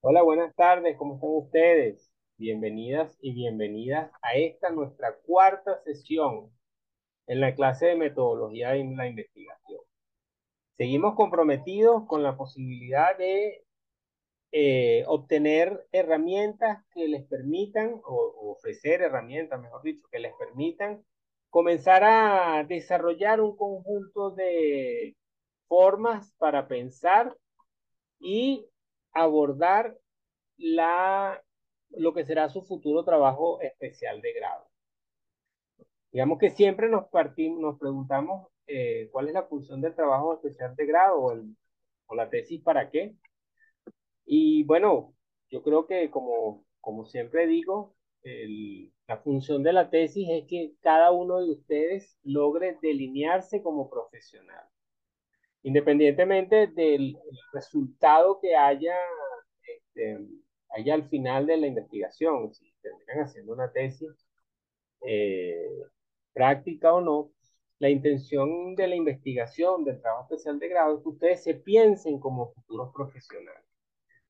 Hola, buenas tardes, ¿cómo están ustedes? Bienvenidas y bienvenidas a esta nuestra cuarta sesión en la clase de metodología de la investigación. Seguimos comprometidos con la posibilidad de eh, obtener herramientas que les permitan, o ofrecer herramientas, mejor dicho, que les permitan comenzar a desarrollar un conjunto de formas para pensar y abordar la, lo que será su futuro trabajo especial de grado. Digamos que siempre nos, partimos, nos preguntamos eh, cuál es la función del trabajo especial de grado o, o la tesis para qué. Y bueno, yo creo que como, como siempre digo, el, la función de la tesis es que cada uno de ustedes logre delinearse como profesional independientemente del resultado que haya, este, haya al final de la investigación, si terminan haciendo una tesis eh, práctica o no, la intención de la investigación, del trabajo especial de grado, es que ustedes se piensen como futuros profesionales.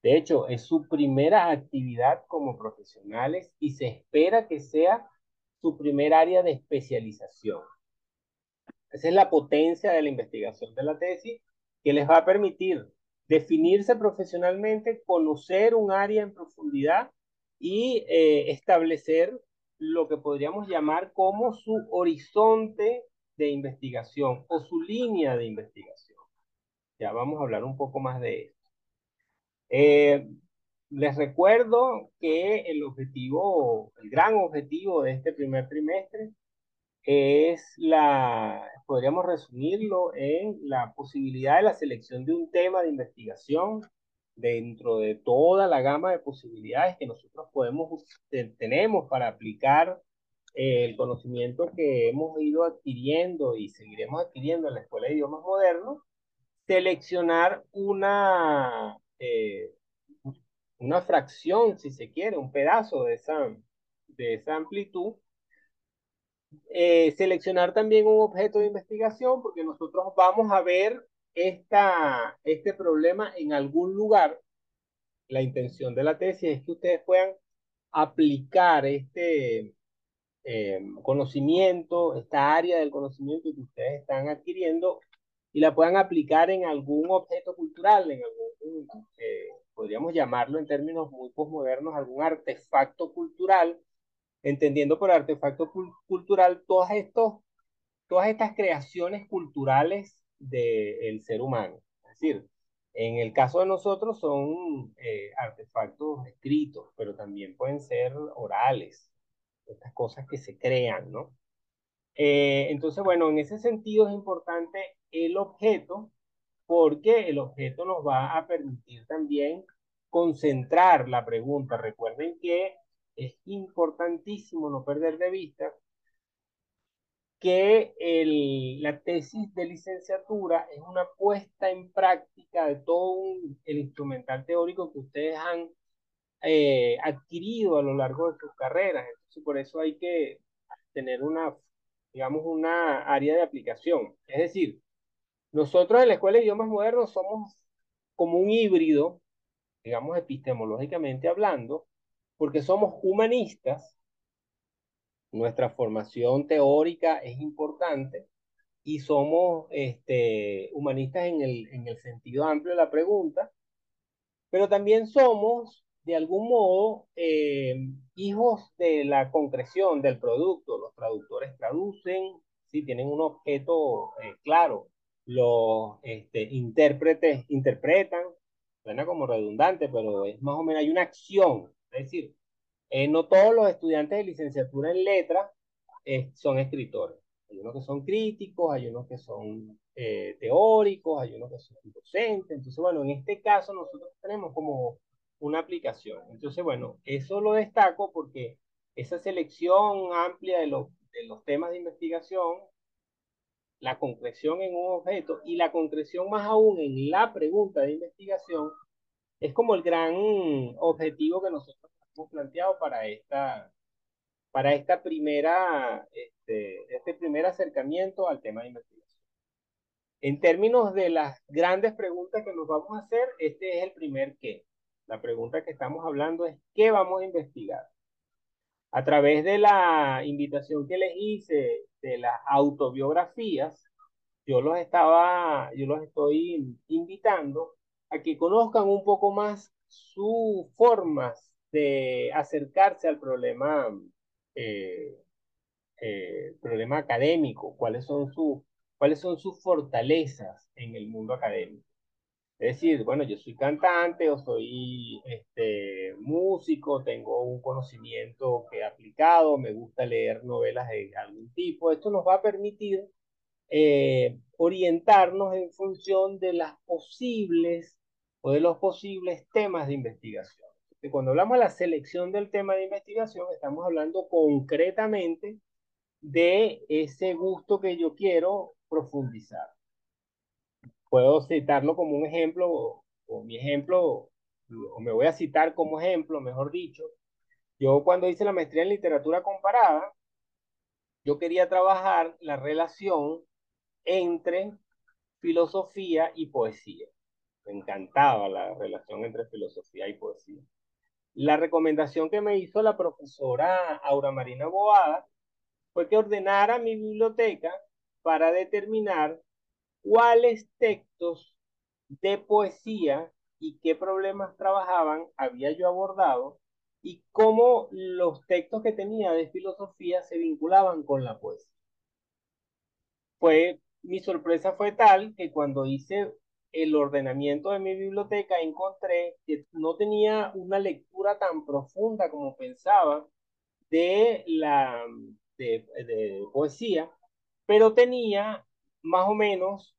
De hecho, es su primera actividad como profesionales y se espera que sea su primer área de especialización. Esa es la potencia de la investigación de la tesis que les va a permitir definirse profesionalmente, conocer un área en profundidad y eh, establecer lo que podríamos llamar como su horizonte de investigación o su línea de investigación. Ya vamos a hablar un poco más de esto. Eh, les recuerdo que el objetivo, el gran objetivo de este primer trimestre es la, podríamos resumirlo en la posibilidad de la selección de un tema de investigación dentro de toda la gama de posibilidades que nosotros podemos, tenemos para aplicar eh, el conocimiento que hemos ido adquiriendo y seguiremos adquiriendo en la Escuela de Idiomas Modernos, seleccionar una, eh, una fracción, si se quiere, un pedazo de esa, de esa amplitud eh, seleccionar también un objeto de investigación porque nosotros vamos a ver esta, este problema en algún lugar. La intención de la tesis es que ustedes puedan aplicar este eh, conocimiento, esta área del conocimiento que ustedes están adquiriendo y la puedan aplicar en algún objeto cultural, en algún, eh, podríamos llamarlo en términos muy postmodernos, algún artefacto cultural entendiendo por artefacto cultural todas, estos, todas estas creaciones culturales del ser humano. Es decir, en el caso de nosotros son eh, artefactos escritos, pero también pueden ser orales, estas cosas que se crean, ¿no? Eh, entonces, bueno, en ese sentido es importante el objeto, porque el objeto nos va a permitir también concentrar la pregunta. Recuerden que es importantísimo no perder de vista que el, la tesis de licenciatura es una puesta en práctica de todo el instrumental teórico que ustedes han eh, adquirido a lo largo de sus carreras. Por eso hay que tener una, digamos, una área de aplicación. Es decir, nosotros en la Escuela de Idiomas Modernos somos como un híbrido, digamos, epistemológicamente hablando, porque somos humanistas, nuestra formación teórica es importante y somos este, humanistas en el, en el sentido amplio de la pregunta, pero también somos, de algún modo, eh, hijos de la concreción del producto. Los traductores traducen, si tienen un objeto eh, claro, los este, intérpretes interpretan, suena como redundante, pero es más o menos, hay una acción es decir, eh, no todos los estudiantes de licenciatura en letras eh, son escritores. Hay unos que son críticos, hay unos que son eh, teóricos, hay unos que son docentes. Entonces, bueno, en este caso nosotros tenemos como una aplicación. Entonces, bueno, eso lo destaco porque esa selección amplia de de los temas de investigación, la concreción en un objeto y la concreción más aún en la pregunta de investigación, es como el gran objetivo que nosotros hemos planteado para esta, para esta primera, este, este primer acercamiento al tema de investigación. En términos de las grandes preguntas que nos vamos a hacer, este es el primer qué. La pregunta que estamos hablando es ¿qué vamos a investigar? A través de la invitación que les hice de las autobiografías, yo los estaba, yo los estoy invitando a que conozcan un poco más sus formas de acercarse al problema, eh, eh, problema académico, cuáles son, sus, cuáles son sus fortalezas en el mundo académico. Es decir, bueno, yo soy cantante o soy este, músico, tengo un conocimiento que he aplicado, me gusta leer novelas de algún tipo. Esto nos va a permitir eh, orientarnos en función de las posibles o de los posibles temas de investigación. Y cuando hablamos de la selección del tema de investigación, estamos hablando concretamente de ese gusto que yo quiero profundizar. Puedo citarlo como un ejemplo, o, mi ejemplo, o me voy a citar como ejemplo, mejor dicho. Yo cuando hice la maestría en literatura comparada, yo quería trabajar la relación entre filosofía y poesía. Encantaba la relación entre filosofía y poesía. La recomendación que me hizo la profesora Aura Marina Boada fue que ordenara mi biblioteca para determinar cuáles textos de poesía y qué problemas trabajaban había yo abordado y cómo los textos que tenía de filosofía se vinculaban con la poesía. Fue, mi sorpresa fue tal que cuando hice el ordenamiento de mi biblioteca encontré que no tenía una lectura tan profunda como pensaba de la de, poesía, pero tenía más o menos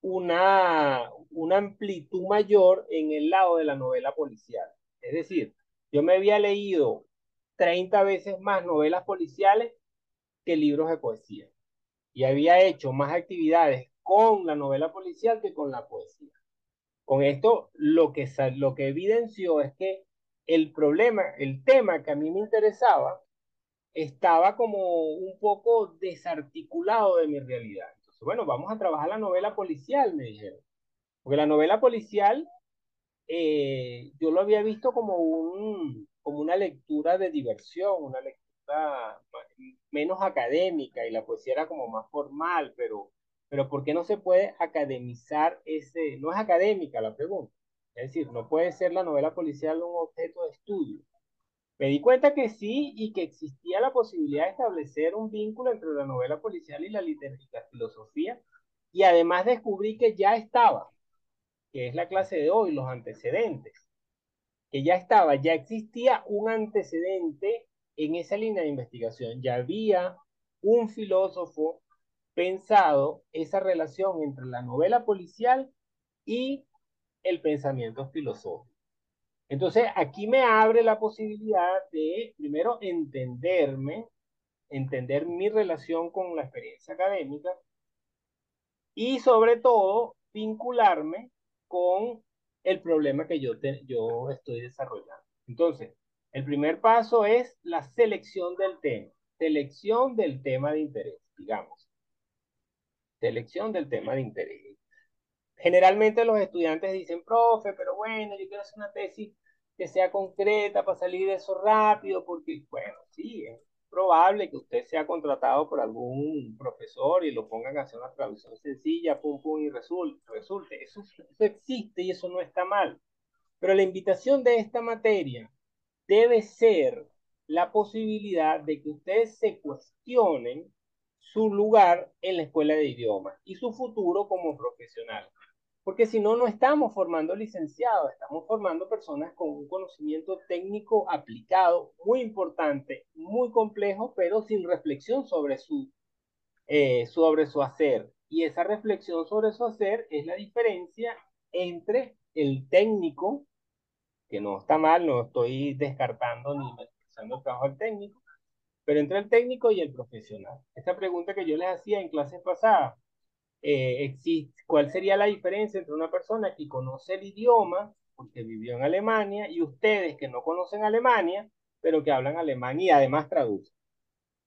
una, una amplitud mayor en el lado de la novela policial. Es decir, yo me había leído 30 veces más novelas policiales que libros de poesía. Y había hecho más actividades con la novela policial que con la poesía. Con esto lo que, lo que evidenció es que el problema, el tema que a mí me interesaba, estaba como un poco desarticulado de mi realidad. Entonces, bueno, vamos a trabajar la novela policial, me dijeron. Porque la novela policial eh, yo lo había visto como, un, como una lectura de diversión, una lectura menos académica y la poesía era como más formal, pero, pero ¿por qué no se puede academizar ese? No es académica la pregunta. Es decir, no puede ser la novela policial un objeto de estudio. Me di cuenta que sí y que existía la posibilidad de establecer un vínculo entre la novela policial y la literatura, filosofía, y además descubrí que ya estaba, que es la clase de hoy, los antecedentes, que ya estaba, ya existía un antecedente en esa línea de investigación, ya había un filósofo pensado esa relación entre la novela policial y el pensamiento filosófico. Entonces, aquí me abre la posibilidad de, primero, entenderme, entender mi relación con la experiencia académica y, sobre todo, vincularme con el problema que yo, yo estoy desarrollando. Entonces, el primer paso es la selección del tema, selección del tema de interés, digamos. Selección del tema de interés. Generalmente los estudiantes dicen, profe, pero bueno, yo quiero hacer una tesis que sea concreta para salir de eso rápido, porque, bueno, sí, es probable que usted sea contratado por algún profesor y lo pongan a hacer una traducción sencilla, pum, pum, y resulte. resulte. Eso, eso existe y eso no está mal. Pero la invitación de esta materia debe ser la posibilidad de que ustedes se cuestionen su lugar en la escuela de idiomas y su futuro como profesional. Porque si no, no estamos formando licenciados, estamos formando personas con un conocimiento técnico aplicado muy importante, muy complejo, pero sin reflexión sobre su, eh, sobre su hacer. Y esa reflexión sobre su hacer es la diferencia entre el técnico, que no está mal, no estoy descartando ni menospreciando el trabajo del técnico, pero entre el técnico y el profesional. Esta pregunta que yo les hacía en clases pasadas, eh, cuál sería la diferencia entre una persona que conoce el idioma, porque vivió en Alemania, y ustedes que no conocen Alemania, pero que hablan alemán y además traducen.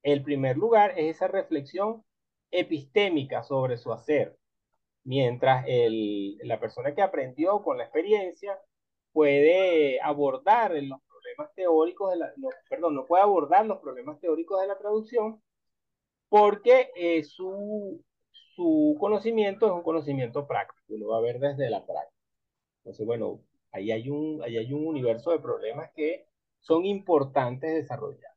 El primer lugar es esa reflexión epistémica sobre su hacer. mientras el, la persona que aprendió con la experiencia puede abordar los problemas teóricos de la, no, perdón, no puede abordar los problemas teóricos de la traducción porque eh, su, su conocimiento es un conocimiento práctico, lo va a ver desde la práctica. Entonces, bueno, ahí hay un, ahí hay un universo de problemas que son importantes desarrollar.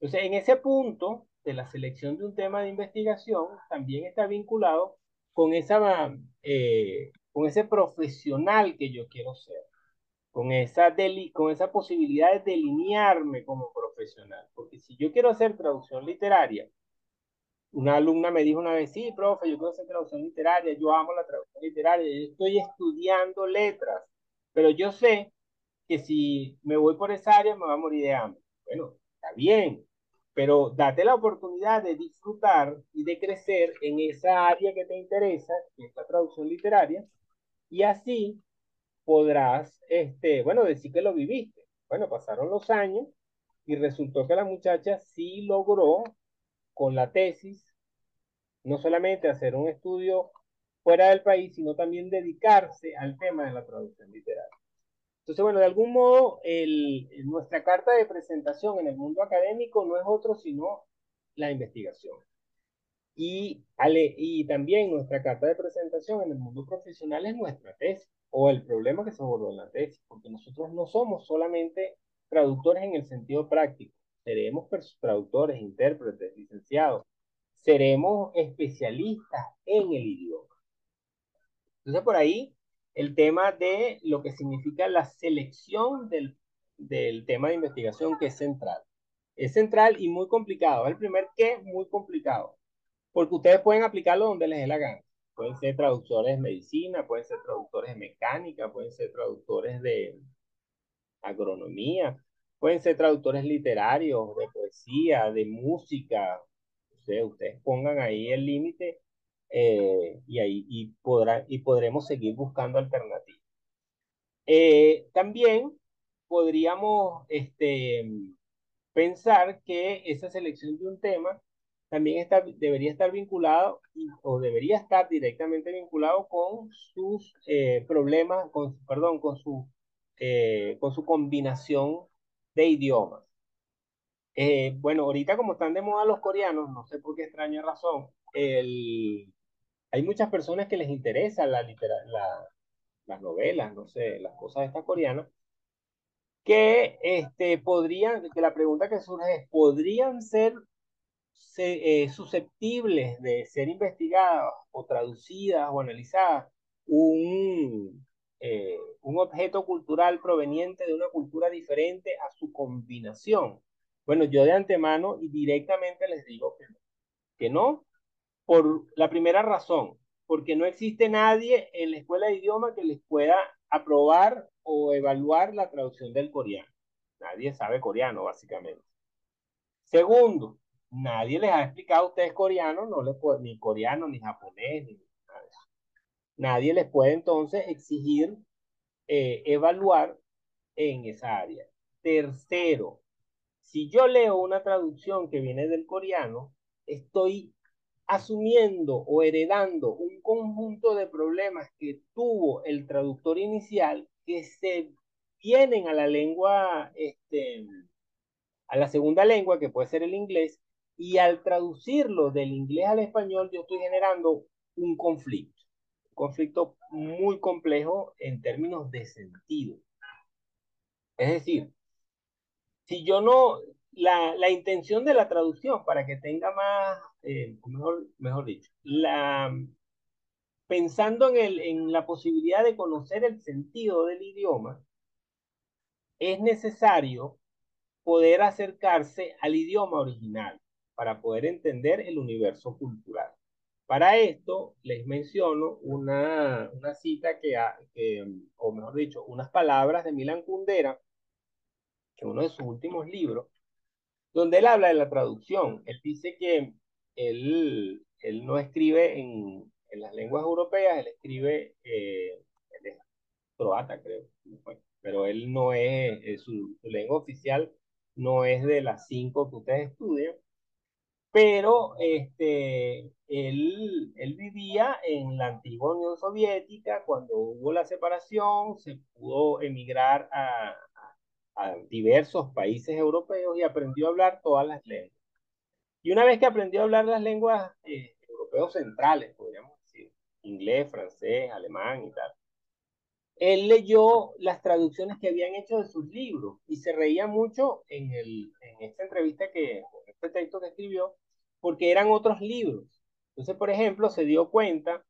Entonces, en ese punto de la selección de un tema de investigación, también está vinculado con, esa, eh, con ese profesional que yo quiero ser, con esa, con esa posibilidad de delinearme como profesional. Porque si yo quiero hacer traducción literaria, una alumna me dijo una vez, sí, profe, yo quiero hacer traducción literaria, yo amo la traducción literaria, estoy estudiando letras, pero yo sé que si me voy por esa área me va a morir de hambre. Bueno, está bien, pero date la oportunidad de disfrutar y de crecer en esa área que te interesa, que es la traducción literaria, y así podrás, este, bueno, decir que lo viviste. Bueno, pasaron los años y resultó que la muchacha sí logró con la tesis no solamente hacer un estudio fuera del país, sino también dedicarse al tema de la traducción literaria. Entonces, bueno, de algún modo, el, nuestra carta de presentación en el mundo académico no es otro sino la investigación. Y, y también nuestra carta de presentación en el mundo profesional es nuestra tesis o el problema que se abordó en la tesis, porque nosotros no somos solamente traductores en el sentido práctico, seremos traductores, intérpretes, licenciados, seremos especialistas en el idioma. Entonces, por ahí el tema de lo que significa la selección del, del tema de investigación que es central. Es central y muy complicado. El primer que muy complicado, porque ustedes pueden aplicarlo donde les dé la gana. Pueden ser traductores de medicina, pueden ser traductores de mecánica, pueden ser traductores de agronomía, pueden ser traductores literarios, de poesía, de música. ustedes pongan ahí el límite eh, y ahí y, podrá, y podremos seguir buscando alternativas. Eh, también podríamos este, pensar que esa selección de un tema también está, debería estar vinculado o debería estar directamente vinculado con sus eh, problemas, con, perdón, con su, con su combinación de idiomas. bueno, ahorita como están de moda los coreanos, no sé por qué extraña razón, el, hay muchas personas que les interesa la, la, las novelas, no sé, las cosas estas coreanas, que este, podrían, que la pregunta que surge es, ¿podrían ser eh, susceptibles de ser investigadas o traducidas o analizadas un, eh, un objeto cultural proveniente de una cultura diferente a su combinación? Bueno, yo de antemano y directamente les digo que no, que no por la primera razón, porque no existe nadie en la escuela de idioma que les pueda aprobar o evaluar la traducción del coreano. Nadie sabe coreano, básicamente. Segundo, nadie les ha explicado a ustedes coreano, no les ni coreano, ni japonés, ni nada. Nadie les puede entonces exigir eh, evaluar en esa área. Tercero, si yo leo una traducción que viene del coreano, estoy asumiendo o heredando un conjunto de problemas que tuvo el traductor inicial que se vienen a la lengua, este, a la segunda lengua, que puede ser el inglés, y al traducirlo del inglés al español, yo estoy generando un conflicto, un conflicto muy complejo en términos de sentido. Es decir, si yo no, la, la intención de la traducción, para que tenga más eh, mejor, mejor dicho, la, pensando en, el, en la posibilidad de conocer el sentido del idioma, es necesario poder acercarse al idioma original para poder entender el universo cultural. Para esto les menciono una, una cita que, que, o mejor dicho, unas palabras de Milan Kundera, que uno de sus últimos libros, donde él habla de la traducción. Él dice que él, él no escribe en, en, las lenguas europeas, él escribe, eh, croata creo, pero él no es, su, lengua oficial no es de las cinco que ustedes estudian, pero este, él, él vivía en la antigua Unión Soviética, cuando hubo la separación, se pudo emigrar a, a diversos países europeos y aprendió a hablar todas las lenguas. Y una vez que aprendió a hablar las lenguas eh, europeos centrales, podríamos decir, inglés, francés, alemán y tal, él leyó las traducciones que habían hecho de sus libros y se reía mucho en, el, en esta entrevista que, en este texto que escribió, porque eran otros libros. Entonces, por ejemplo, se dio cuenta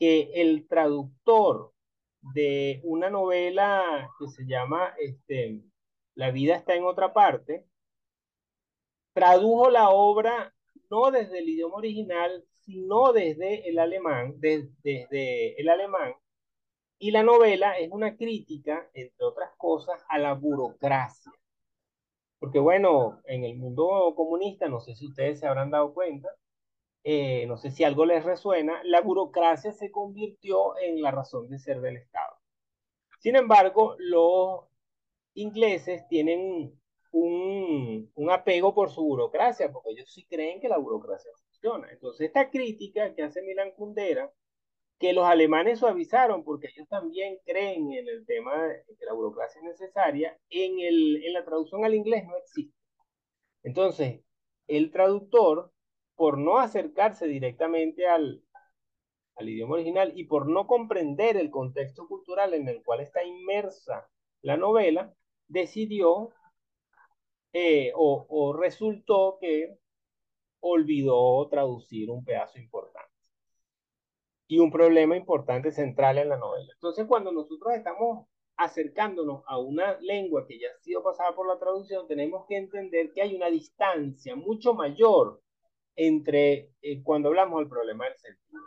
que el traductor de una novela que se llama este, La vida está en otra parte, tradujo la obra no desde el idioma original, sino desde el alemán, desde el alemán, y la novela es una crítica, entre otras cosas, a la burocracia. Porque bueno, en el mundo comunista, no sé si ustedes se habrán dado cuenta, eh, no sé si algo les resuena, la burocracia se convirtió en la razón de ser del Estado. Sin embargo, los ingleses tienen un, un, apego por su burocracia, porque ellos sí creen que la burocracia funciona. Entonces, esta crítica que hace Milan Kundera que los alemanes suavizaron porque ellos también creen en el tema de que la burocracia es necesaria, en, el, en la traducción al inglés no existe. Entonces, el traductor, por no acercarse directamente al, al idioma original y por no comprender el contexto cultural en el cual está inmersa la novela, decidió eh, o, o resultó que olvidó traducir un pedazo importante y un problema importante central en la novela. Entonces, cuando nosotros estamos acercándonos a una lengua que ya ha sido pasada por la traducción, tenemos que entender que hay una distancia mucho mayor entre eh, cuando hablamos del problema del sentido.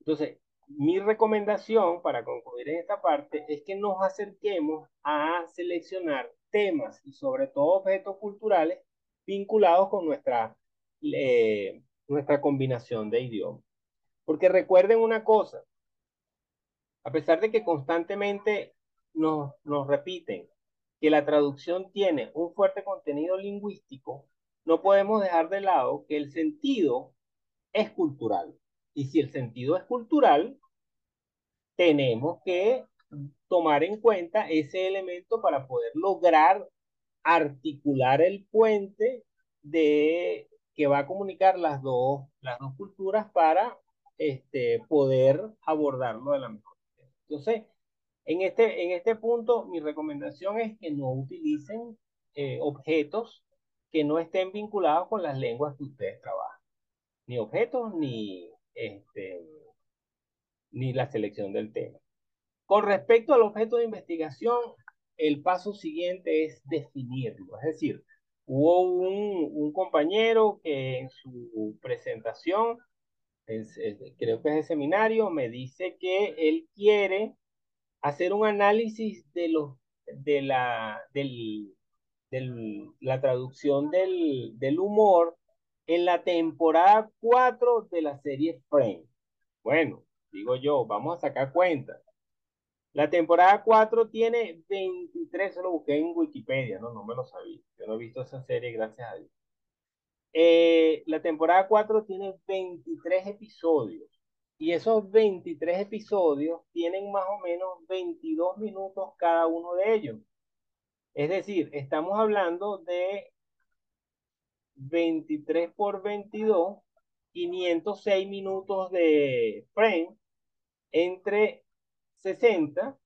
Entonces, mi recomendación para concluir en esta parte es que nos acerquemos a seleccionar temas y sobre todo objetos culturales vinculados con nuestra, eh, nuestra combinación de idiomas. Porque recuerden una cosa, a pesar de que constantemente nos, nos repiten que la traducción tiene un fuerte contenido lingüístico, no podemos dejar de lado que el sentido es cultural. Y si el sentido es cultural, tenemos que tomar en cuenta ese elemento para poder lograr articular el puente de que va a comunicar las dos, las dos culturas para este, poder abordarlo de la mejor manera. Entonces, en este, en este punto, mi recomendación es que no utilicen eh, objetos que no estén vinculados con las lenguas que ustedes trabajan. Ni objetos, ni, este, ni la selección del tema. Con respecto al objeto de investigación, el paso siguiente es definirlo. Es decir, hubo un, un compañero que en su presentación creo que es el seminario, me dice que él quiere hacer un análisis de, los, de la, del, del, la traducción del, del humor en la temporada 4 de la serie Frame. Bueno, digo yo, vamos a sacar cuenta. La temporada 4 tiene 23, se lo busqué en Wikipedia, no, no me lo sabía. Yo no he visto esa serie, gracias a Dios. Eh, la temporada 4 tiene 23 episodios y esos 23 episodios tienen más o menos 22 minutos cada uno de ellos. Es decir, estamos hablando de 23 por 22, 506 minutos de frame entre 60,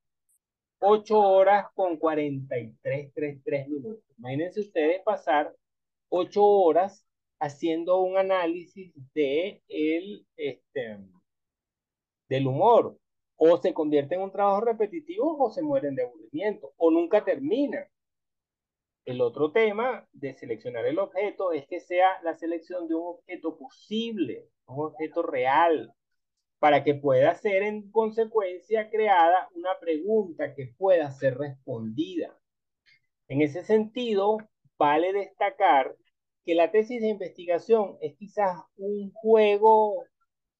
8 horas con 43, 3 minutos. Imagínense ustedes pasar 8 horas haciendo un análisis de el, este, del humor. O se convierte en un trabajo repetitivo o se mueren de aburrimiento o nunca termina. El otro tema de seleccionar el objeto es que sea la selección de un objeto posible, un objeto real, para que pueda ser en consecuencia creada una pregunta que pueda ser respondida. En ese sentido, vale destacar que la tesis de investigación es quizás un juego,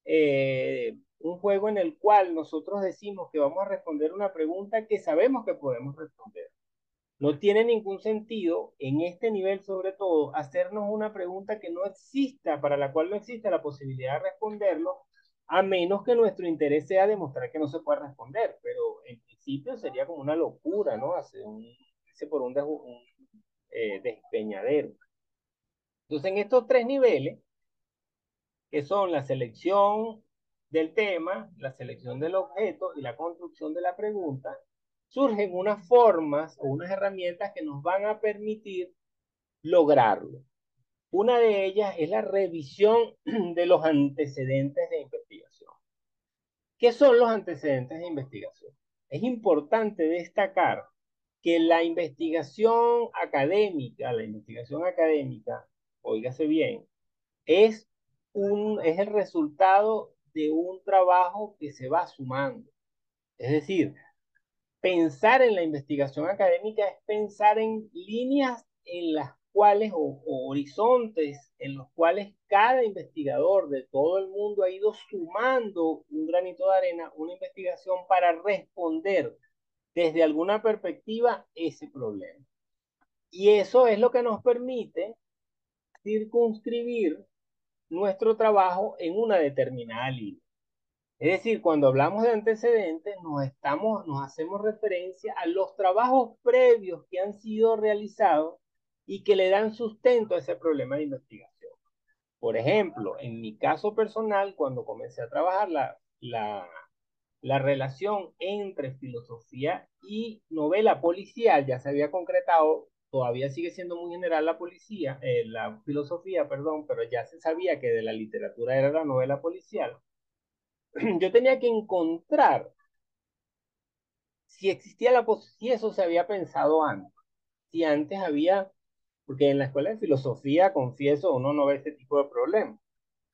eh, un juego en el cual nosotros decimos que vamos a responder una pregunta que sabemos que podemos responder. No tiene ningún sentido, en este nivel sobre todo, hacernos una pregunta que no exista, para la cual no existe la posibilidad de responderlo, a menos que nuestro interés sea demostrar que no se puede responder. Pero en principio sería como una locura, ¿no? Hacer un, por un, un eh, despeñadero. Entonces, en estos tres niveles, que son la selección del tema, la selección del objeto y la construcción de la pregunta, surgen unas formas o unas herramientas que nos van a permitir lograrlo. Una de ellas es la revisión de los antecedentes de investigación. ¿Qué son los antecedentes de investigación? Es importante destacar que la investigación académica, la investigación académica, oígase bien, es, un, es el resultado de un trabajo que se va sumando. Es decir, pensar en la investigación académica es pensar en líneas en las cuales o, horizontes en los cuales cada investigador de todo el mundo ha ido sumando un granito de arena, una investigación para responder desde alguna perspectiva ese problema. Y eso es lo que nos permite circunscribir nuestro trabajo en una determinada línea. Es decir, cuando hablamos de antecedentes, nos, estamos, nos hacemos referencia a los trabajos previos que han sido realizados y que le dan sustento a ese problema de investigación. Por ejemplo, en mi caso personal, cuando comencé a trabajar la, la, la relación entre filosofía y novela policial, ya se había concretado todavía sigue siendo muy general la policía, eh, la filosofía, perdón, pero ya se sabía que de la literatura era la novela policial. Yo tenía que encontrar si existía la si eso se había pensado antes, si antes había, porque en la escuela de filosofía, confieso, uno no ve ese tipo de problemas.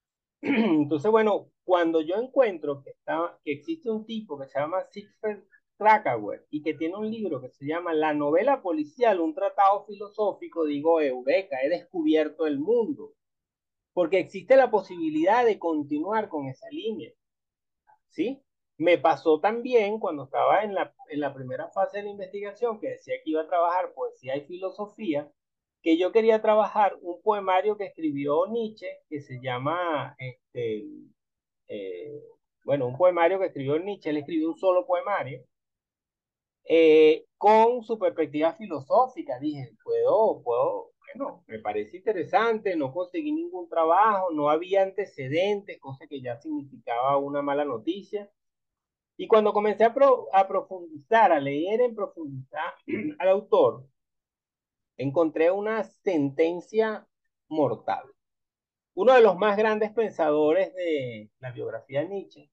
Entonces, bueno, cuando yo encuentro que, está, que existe un tipo que se llama Siegfried Krakauer y que tiene un libro que se llama La novela policial, un tratado filosófico, digo, Eureka, he descubierto el mundo, porque existe la posibilidad de continuar con esa línea, ¿sí? Me pasó también cuando estaba en la, en la primera fase de la investigación, que decía que iba a trabajar poesía y filosofía, que yo quería trabajar un poemario que escribió Nietzsche, que se llama, este, eh, bueno, un poemario que escribió Nietzsche, él escribió un solo poemario, eh, con su perspectiva filosófica. Dije, puedo, puedo, bueno, me parece interesante, no conseguí ningún trabajo, no había antecedentes, cosa que ya significaba una mala noticia. Y cuando comencé a, a profundizar, a leer en profundidad al autor, encontré una sentencia mortal. Uno de los más grandes pensadores de la biografía de Nietzsche,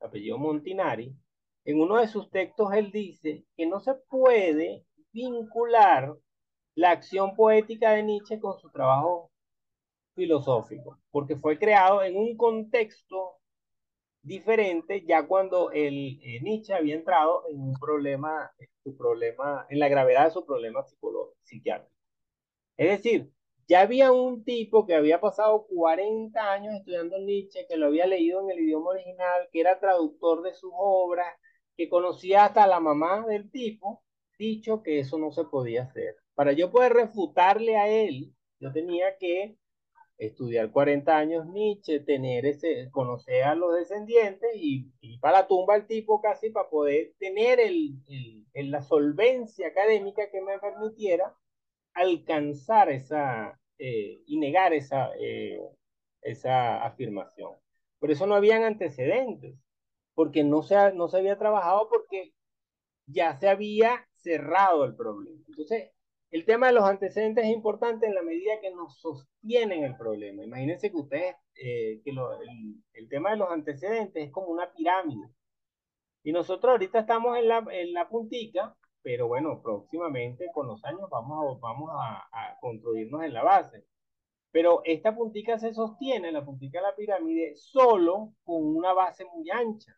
apellido Montinari, en uno de sus textos él dice que no se puede vincular la acción poética de Nietzsche con su trabajo filosófico, porque fue creado en un contexto diferente ya cuando el, eh, Nietzsche había entrado en un problema, su problema, en la gravedad de su problema psicológico, psiquiátrico. Es decir, ya había un tipo que había pasado 40 años estudiando Nietzsche, que lo había leído en el idioma original, que era traductor de sus obras, que conocía hasta la mamá del tipo, dicho que eso no se podía hacer. Para yo poder refutarle a él, yo tenía que estudiar 40 años Nietzsche, tener ese, conocer a los descendientes y, y para la tumba el tipo casi para poder tener el, el, la solvencia académica que me permitiera alcanzar esa eh, y negar esa, eh, esa afirmación. Por eso no habían antecedentes porque no se, no se había trabajado porque ya se había cerrado el problema. Entonces, el tema de los antecedentes es importante en la medida que nos sostienen el problema. Imagínense que ustedes, eh, que el, tema de los antecedentes es como una pirámide. Y nosotros ahorita estamos en la, en la puntica, pero bueno, próximamente con los años vamos a, vamos a, a construirnos en la base. Pero esta puntica se sostiene, la puntica de la pirámide, solo con una base muy ancha.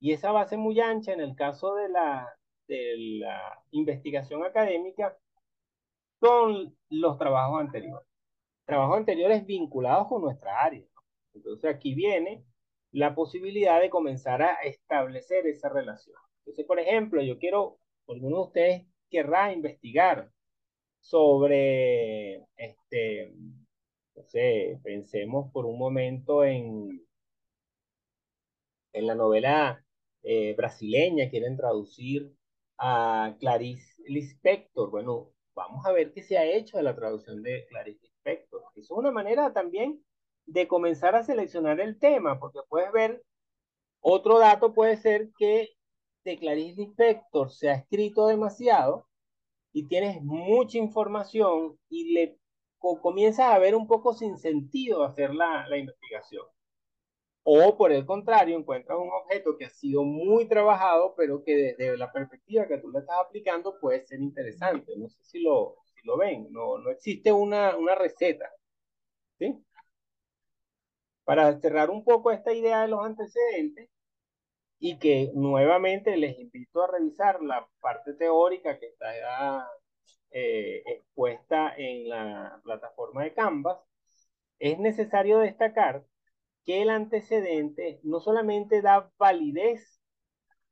Y esa base muy ancha, en el caso de la, de la investigación académica, son los trabajos anteriores. Trabajos anteriores vinculados con nuestra área. Entonces aquí viene la posibilidad de comenzar a establecer esa relación. Entonces, por ejemplo, yo quiero, algunos de ustedes querrá investigar sobre, este, no sé, pensemos por un momento en, en la novela eh, brasileña, quieren traducir a Clarice Lispector. Bueno, vamos a ver qué se ha hecho de la traducción de Clarice Lispector. Eso es una manera también de comenzar a seleccionar el tema, porque puedes ver, otro dato puede ser que de Clarice Lispector se ha escrito demasiado y tienes mucha información y le comienzas a ver un poco sin sentido hacer la, la investigación. O por el contrario, encuentras un objeto que ha sido muy trabajado, pero que desde la perspectiva que tú le estás aplicando puede ser interesante. No sé si lo, si lo ven, no, no existe una, una receta. ¿sí? Para cerrar un poco esta idea de los antecedentes, y que nuevamente les invito a revisar la parte teórica que está eh, expuesta en la plataforma de Canvas, es necesario destacar que el antecedente no solamente da validez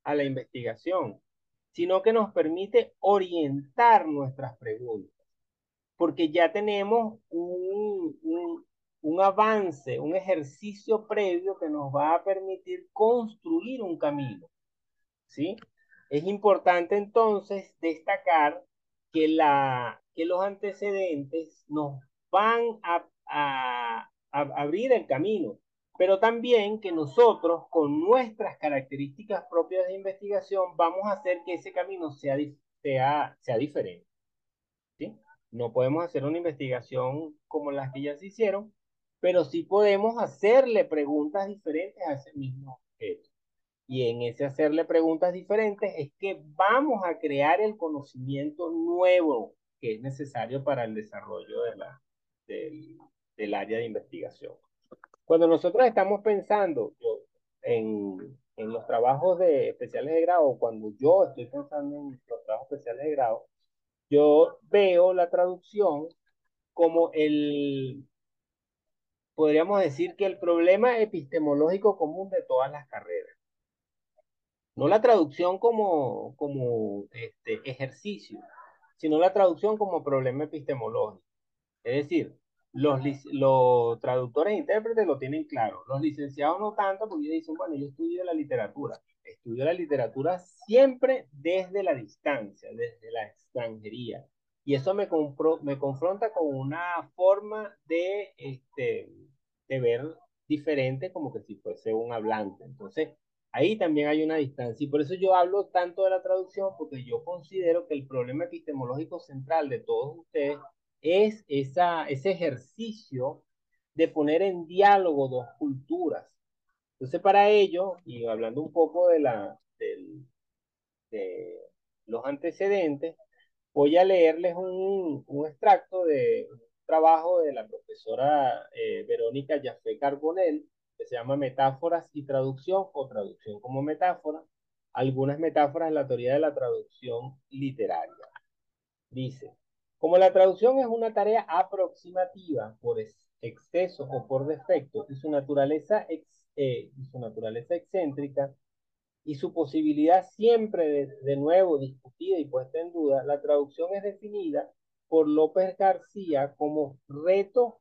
a la investigación, sino que nos permite orientar nuestras preguntas, porque ya tenemos un, un, un avance, un ejercicio previo que nos va a permitir construir un camino. ¿Sí? Es importante entonces destacar que, la, que los antecedentes nos van a, a, a abrir el camino, pero también que nosotros con nuestras características propias de investigación vamos a hacer que ese camino sea, sea, sea diferente. ¿sí? No podemos hacer una investigación como las que ya se hicieron, pero sí podemos hacerle preguntas diferentes a ese mismo objeto. Y en ese hacerle preguntas diferentes es que vamos a crear el conocimiento nuevo que es necesario para el desarrollo de la, del, del área de investigación. Cuando nosotros estamos pensando en, en los trabajos de especiales de grado, cuando yo estoy pensando en los trabajos especiales de grado, yo veo la traducción como el, podríamos decir que el problema epistemológico común de todas las carreras. No la traducción como, como este, ejercicio, sino la traducción como problema epistemológico. Es decir, los, los traductores e intérpretes lo tienen claro, los licenciados no tanto porque ellos dicen, bueno, yo estudio la literatura. Estudio la literatura siempre desde la distancia, desde la extranjería. Y eso me, me confronta con una forma de, este, de ver diferente como que si fuese un hablante. Entonces, ahí también hay una distancia. Y por eso yo hablo tanto de la traducción, porque yo considero que el problema epistemológico central de todos ustedes es ese ejercicio de poner en diálogo dos culturas. Entonces, para ello, y hablando un poco de, la, de, los antecedentes, voy a leerles un, un extracto de un trabajo de la profesora eh, Verónica Jafé Carbonell, que se llama Metáforas y Traducción o Traducción como Metáfora, algunas metáforas en la teoría de la traducción literaria. Dice, como la traducción es una tarea aproximativa por exceso o por defecto y su naturaleza, ex, eh, y su naturaleza excéntrica, y su posibilidad siempre de, nuevo discutida y puesta en duda, la traducción es definida por López García como reto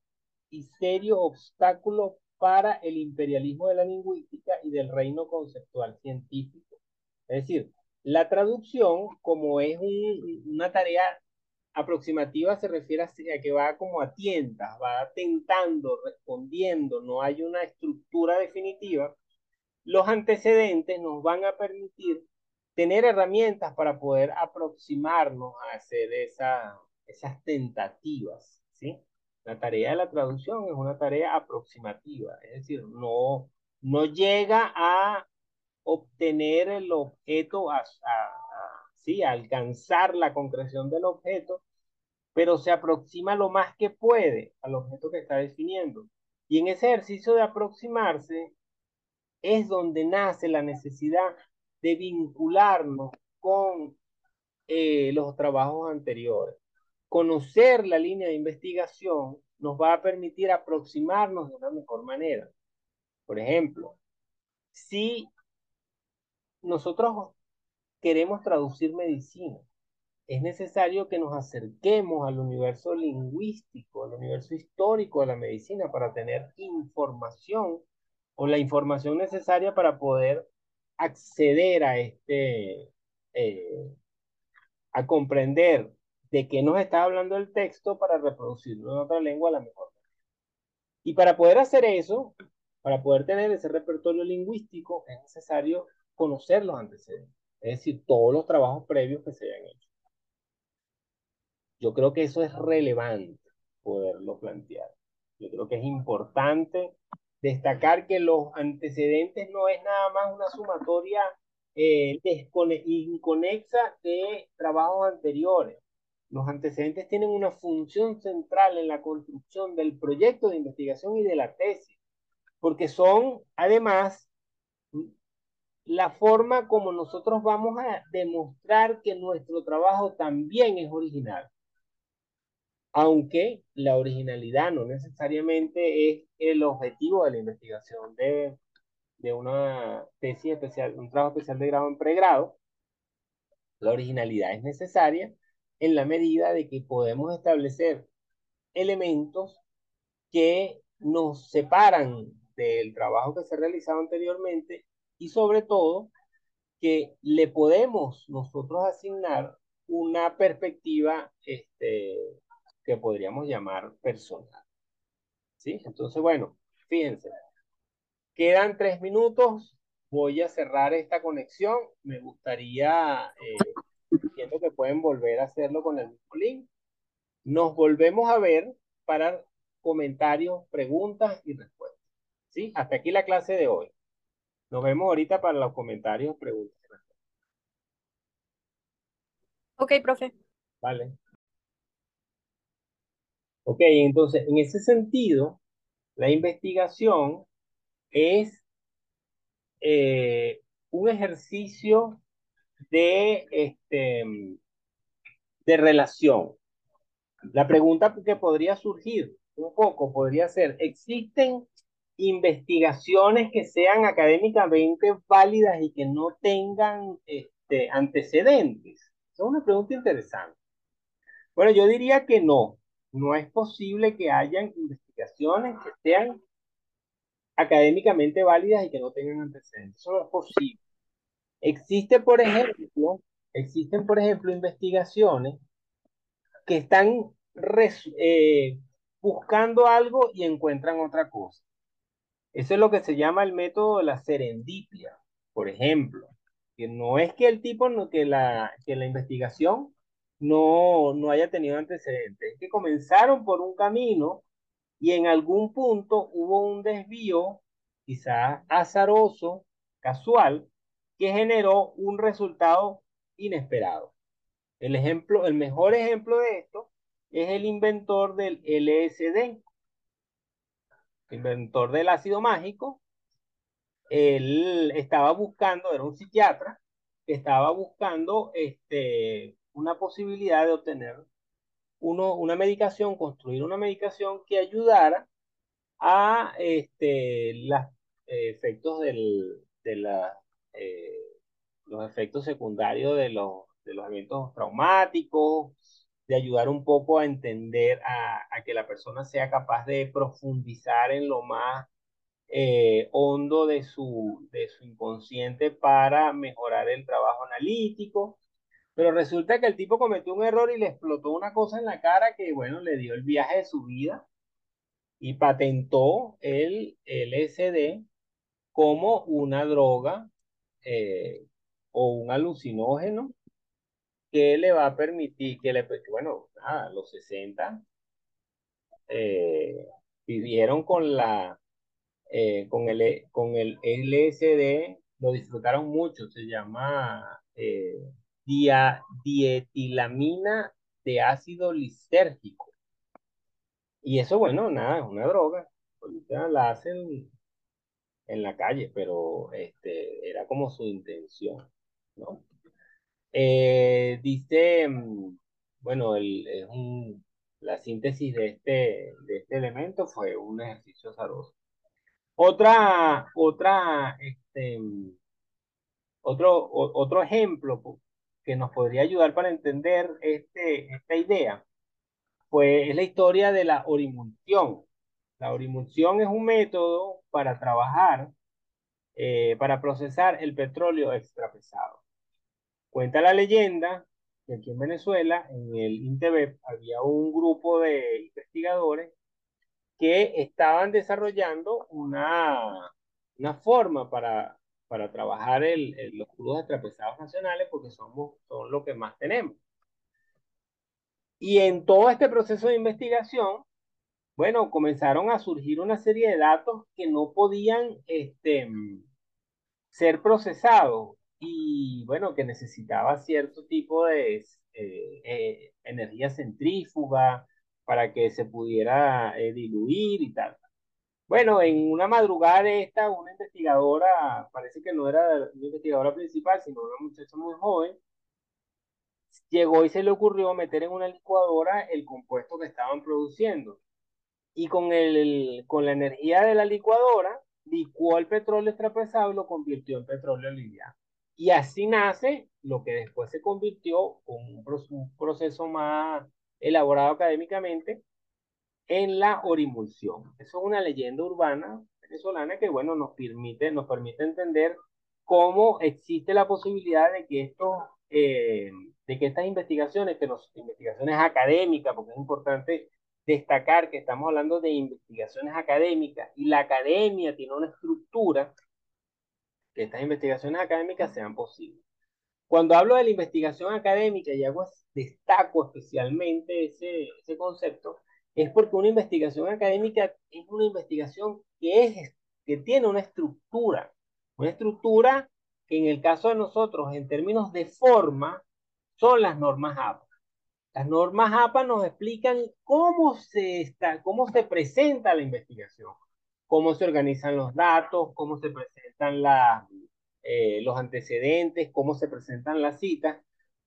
y serio obstáculo para el imperialismo de la lingüística y del reino conceptual científico. Es decir, la traducción, como es un, una tarea aproximativa, se refiere a que va como a tientas, va tentando, respondiendo, no hay una estructura definitiva los antecedentes nos van a permitir tener herramientas para poder aproximarnos a hacer esa, esas tentativas, ¿sí? La tarea de la traducción es una tarea aproximativa, es decir, no, no llega a obtener el objeto, a, a, ¿sí? alcanzar la concreción del objeto, pero se aproxima lo más que puede al objeto que está definiendo. Y en ese ejercicio de aproximarse, es donde nace la necesidad de vincularnos con eh, los trabajos anteriores. Conocer la línea de investigación nos va a permitir aproximarnos de una mejor manera. Por ejemplo, si nosotros queremos traducir medicina, es necesario que nos acerquemos al universo lingüístico, al universo histórico de la medicina para tener información o la información necesaria para poder acceder a este, eh, a comprender de qué nos está hablando el texto para reproducirlo en otra lengua a la mejor Y para poder hacer eso, para poder tener ese repertorio lingüístico, es necesario conocer los antecedentes, es decir, todos los trabajos previos que se hayan hecho. Yo creo que eso es relevante poderlo plantear. Yo creo que es importante destacar que los antecedentes no es nada más una sumatoria eh, inconexa de trabajos anteriores. Los antecedentes tienen una función central en la construcción del proyecto de investigación y de la tesis, porque son además la forma como nosotros vamos a demostrar que nuestro trabajo también es original. Aunque la originalidad no necesariamente es el objetivo de la investigación de, de una tesis especial, un trabajo especial de grado en pregrado, la originalidad es necesaria en la medida de que podemos establecer elementos que nos separan del trabajo que se ha realizado anteriormente y sobre todo que le podemos nosotros asignar una perspectiva este, que podríamos llamar personal. ¿Sí? Entonces, bueno, fíjense. Quedan tres minutos. Voy a cerrar esta conexión. Me gustaría, eh, siento que pueden volver a hacerlo con el link. Nos volvemos a ver para comentarios, preguntas y respuestas. ¿Sí? Hasta aquí la clase de hoy. Nos vemos ahorita para los comentarios, preguntas. Ok, profe. Vale. Ok, entonces, en ese sentido, la investigación es eh, un ejercicio de, este, de relación. La pregunta que podría surgir un poco podría ser, ¿existen investigaciones que sean académicamente válidas y que no tengan este, antecedentes? Es una pregunta interesante. Bueno, yo diría que no no es posible que hayan investigaciones que sean académicamente válidas y que no tengan antecedentes. Eso no es posible. Existe, por ejemplo, existen, por ejemplo, investigaciones que están eh, buscando algo y encuentran otra cosa. Eso es lo que se llama el método de la serendipia, por ejemplo. Que no es que el tipo, que, la, que la investigación no, no haya tenido antecedentes. que comenzaron por un camino y en algún punto hubo un desvío, quizás azaroso, casual, que generó un resultado inesperado. El ejemplo, el mejor ejemplo de esto es el inventor del LSD, inventor del ácido mágico. Él estaba buscando, era un psiquiatra, estaba buscando este, una posibilidad de obtener uno, una medicación, construir una medicación que ayudara a este, los efectos del, de la, eh, los efectos secundarios de los, de los eventos traumáticos, de ayudar un poco a entender, a, que la persona sea capaz de profundizar en lo más eh, hondo de su, de su inconsciente para mejorar el trabajo analítico. Pero resulta que el tipo cometió un error y le explotó una cosa en la cara que, bueno, le dio el viaje de su vida y patentó el LSD como una droga eh, o un alucinógeno que le va a permitir, que le, bueno, nada, los 60 eh, vivieron con la, eh, con el, con el LSD, lo disfrutaron mucho, se llama dietilamina de ácido lisérgico. Y eso, bueno, nada, es una droga. La hacen en la calle, pero este, era como su intención, ¿no? Eh, dice, mm, bueno, el, un, la síntesis de este, de este elemento fue un ejercicio azaroso. Otra, otra, este, otro, otro ejemplo que nos podría ayudar para entender este, esta idea, pues es la historia de la orimulsión. La orimulsión es un método para trabajar, eh, para procesar el petróleo extrapesado. Cuenta la leyenda que aquí en Venezuela, en el INTEBEP, había un grupo de investigadores que estaban desarrollando una, una forma para, para trabajar el, los crudos nacionales porque somos, son lo que más tenemos. Y en todo este proceso de investigación, bueno, comenzaron a surgir una serie de datos que no podían este, ser procesados y bueno, que necesitaba cierto tipo de eh, eh, energía centrífuga para que se pudiera eh, diluir y tal. Bueno, en una madrugada esta, una investigadora, parece que no era una investigadora principal, sino una muchacha muy joven, llegó y se le ocurrió meter en una licuadora el compuesto que estaban produciendo. Y con, el, con la energía de la licuadora, licuó el petróleo extrapesado y lo convirtió en petróleo liviano. Y así nace lo que después se convirtió con un proceso más elaborado académicamente en la orimulsión. Eso es una leyenda urbana venezolana que, bueno, nos permite, nos permite entender cómo existe la posibilidad de que esto, eh, de que estas investigaciones, que las investigaciones académicas, porque es importante destacar que estamos hablando de investigaciones académicas y la academia tiene una estructura que estas investigaciones académicas sean posibles. Cuando hablo de la investigación académica y hago, destaco especialmente ese, ese concepto, es porque una investigación académica es una investigación que, es, que tiene una estructura, una estructura que en el caso de nosotros, en términos de forma, son las normas APA. Las normas APA nos explican cómo se, está, cómo se presenta la investigación, cómo se organizan los datos, cómo se presentan eh, los antecedentes, cómo se presentan las citas,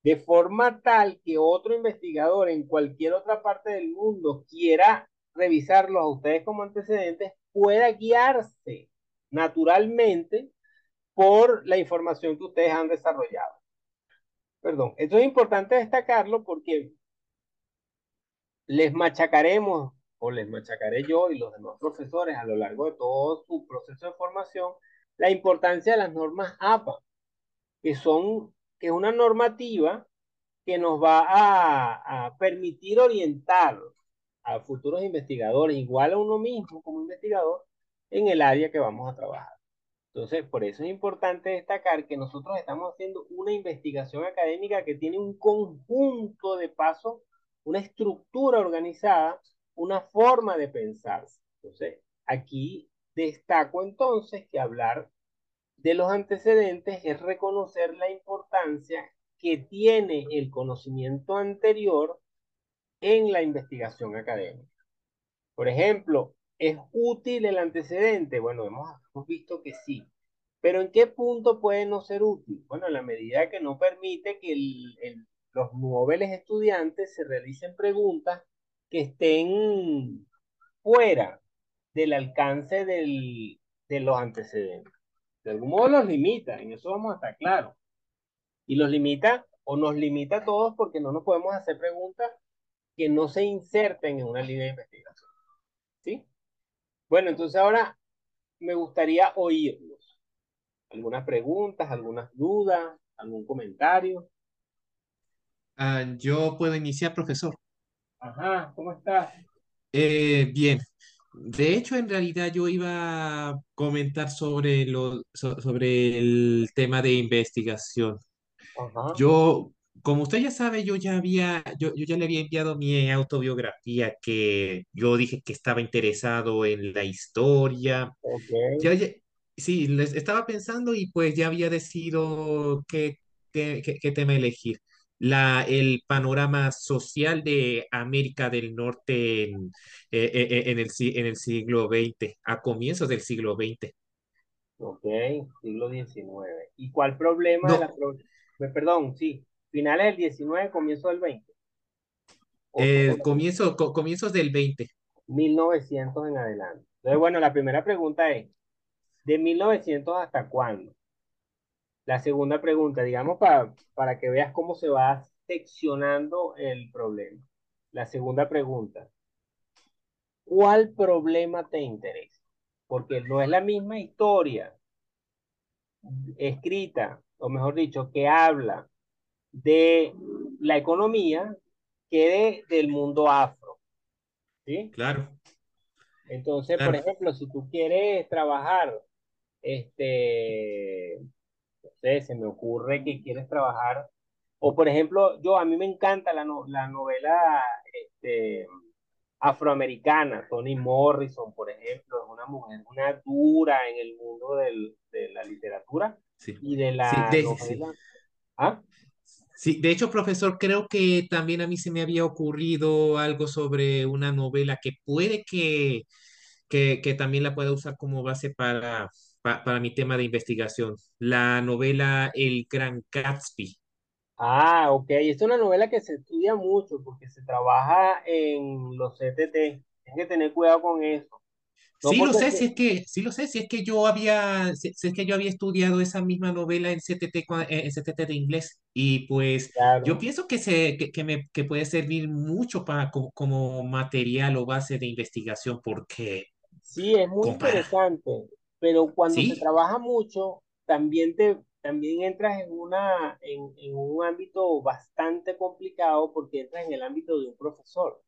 de forma tal que otro investigador en cualquier otra parte del mundo quiera revisarlos a ustedes como antecedentes, pueda guiarse naturalmente por la información que ustedes han desarrollado. Perdón, esto es importante destacarlo porque les machacaremos o les machacaré yo y los demás profesores a lo largo de todo su proceso de formación la importancia de las normas APA, que son que es una normativa que nos va a, a permitir orientar a futuros investigadores, igual a uno mismo como investigador, en el área que vamos a trabajar. Entonces, por eso es importante destacar que nosotros estamos haciendo una investigación académica que tiene un conjunto de pasos, una estructura organizada una forma de pensar. Entonces, aquí destaco entonces que hablar de los antecedentes es reconocer la importancia que tiene el conocimiento anterior en la investigación académica. Por ejemplo, ¿es útil el antecedente? Bueno, hemos, visto que sí. Pero ¿en qué punto puede no ser útil? Bueno, en la medida que no permite que los noveles estudiantes se realicen preguntas que estén fuera del alcance del, de los antecedentes. De algún modo los limita, en eso vamos a estar claros. Y los limita o nos limita a todos porque no nos podemos hacer preguntas que no se inserten en una línea de investigación. ¿Sí? Bueno, entonces ahora me gustaría oírlos. ¿Algunas preguntas, algunas dudas, algún comentario? Ah, yo puedo iniciar, profesor. Ajá, ¿cómo estás? Eh, bien. De hecho, en realidad yo iba a comentar sobre, lo, sobre el tema de investigación. Ajá. Yo, como usted ya sabe, yo ya había, yo, yo ya le había enviado mi autobiografía que yo dije que estaba interesado en la historia. Ok. Ya, ya- sí, les estaba pensando y pues ya había decidido qué, qué, qué- qué tema elegir. La, el panorama social de América del Norte en, eh, eh, eh, en el, en el siglo XX, a comienzos del siglo XX. Ok, siglo XIX. ¿Y cuál problema de la... Pro- Perdón, sí, finales del 19, comienzo del 20. O, to- eh, comienzo, co- comienzos del 20. 1900 en adelante. Entonces, bueno, la primera pregunta es, ¿de 1900 hasta cuándo? La segunda pregunta, digamos, para, para que veas cómo se va seccionando el problema. La segunda pregunta, ¿cuál problema te interesa? Porque no es la misma historia escrita, o mejor dicho, que habla de la economía que de, del mundo afro. ¿Sí? Claro. Entonces, por ejemplo, si tú quieres trabajar, este, no sé, se me ocurre que quieres trabajar, o por ejemplo, yo, a mí me encanta la, no- la novela, este, afroamericana, Toni Morrison, por ejemplo, es una mujer, una dura en el mundo del- de la literatura Sí. y de Sí, la de, sí. ¿Ah? Sí, de hecho, profesor, creo que también a mí se me había ocurrido algo sobre una novela que puede que, que, que también la pueda usar como base para, pa- para mi tema de investigación. La novela El Gran Gatsby. Ah, ok. Es una novela que se estudia mucho porque se trabaja en los CTT. Tienes que tener cuidado con eso. No Sí lo sé, si se... es que, sí lo sé, si es que yo había, si, si es que yo había estudiado esa misma novela en CTT, eh, en CTT de inglés, y pues yo Claro. pienso que se, que, que me, que puede servir mucho para, como, como material o base de investigación, porque Sí, es muy compara, interesante, pero cuando se sí, trabaja mucho, también te, también entras en una, en, en un ámbito bastante complicado porque entras en el ámbito de un profesor.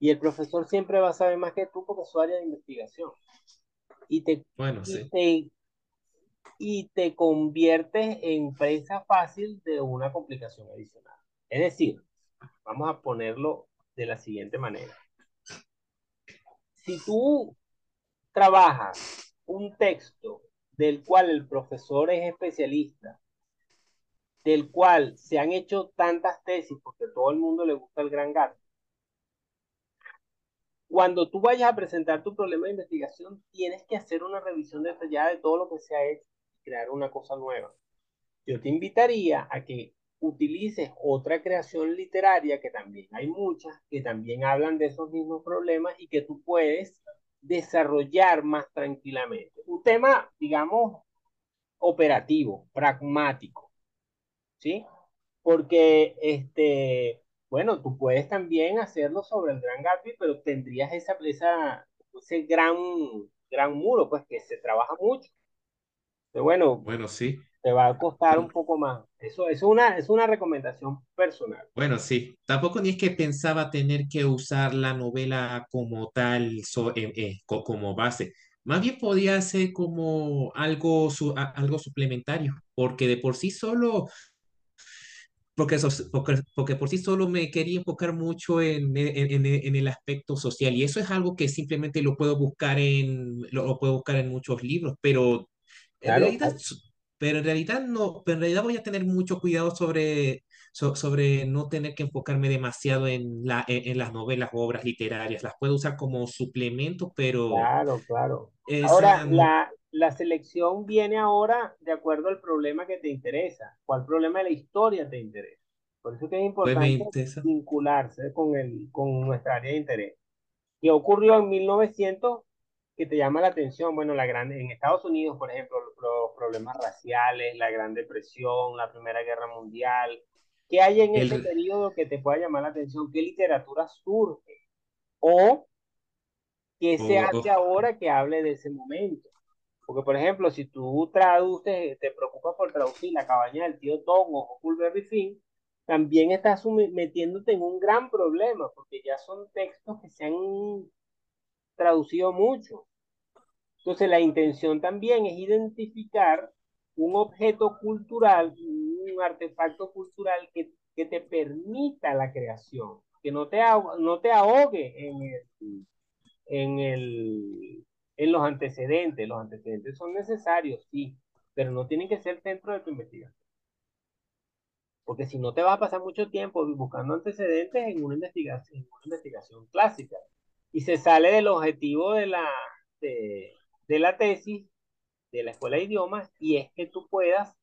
Y el profesor siempre va a saber más que tú porque es su área de investigación. Y te, bueno, y sí, te, y te conviertes en presa fácil de una complicación adicional. Es decir, vamos a ponerlo de la siguiente manera. Si tú trabajas un texto del cual el profesor es especialista, del cual se han hecho tantas tesis, porque a todo el mundo le gusta el gran gato, cuando tú vayas a presentar tu problema de investigación, tienes que hacer una revisión detallada de todo lo que se ha hecho y crear una cosa nueva. Yo te invitaría a que utilices otra creación literaria, que también hay muchas, que también hablan de esos mismos problemas y que tú puedes desarrollar más tranquilamente. Un tema, digamos, operativo, pragmático, ¿sí? Porque, este, bueno, tú puedes también hacerlo sobre el Gran Gatsby, pero tendrías esa, esa, ese gran, gran muro, pues que se trabaja mucho. Pero bueno, bueno, sí. Te va a costar un poco más. Eso, es una, es una recomendación personal. Bueno, sí, tampoco ni es que pensaba tener que usar la novela como tal, so- eh, eh, co- como base. Más bien podía ser como algo, su- a- algo suplementario, porque de por sí solo, porque, eso- porque, porque por sí solo me quería enfocar mucho en, en, en- en el aspecto social, y eso es algo que simplemente lo puedo buscar en, lo, lo puedo buscar en muchos libros, pero en Claro, realidad, pero en realidad no, pero en realidad voy a tener mucho cuidado sobre, so- sobre no tener que enfocarme demasiado en la, en, en las novelas o obras literarias. Las puedo usar como suplemento, pero claro, claro. Ahora, esa no, la, la selección viene ahora de acuerdo al problema que te interesa. ¿Cuál problema de la historia te interesa? Por eso es que es pues importante interesa. vincularse con, el, con nuestra área de interés. ¿Qué ocurrió en 1900 que te llama la atención? Bueno, la gran, en Estados Unidos, por ejemplo, los problemas raciales, la Gran Depresión, la Primera Guerra Mundial. ¿Qué hay en ese periodo que te pueda llamar la atención? ¿Qué literatura surge? ¿O qué se hace ahora que hable de ese momento? Porque, por ejemplo, si tú traduces, te preocupas por traducir La cabaña del tío Tom o Huckleberry Finn, también estás metiéndote en un gran problema, porque ya son textos que se han traducido mucho. Entonces, la intención también es identificar un objeto cultural, un artefacto cultural que, que te permita la creación, que no te, no te ahogue en, el, en, el, en los antecedentes. Los antecedentes son necesarios, sí, pero no tienen que ser centro de tu investigación. Porque si no te vas a pasar mucho tiempo buscando antecedentes en una investigación, en una investigación clásica. Y se sale del objetivo de la, de la tesis de la escuela de idiomas y es que tú puedas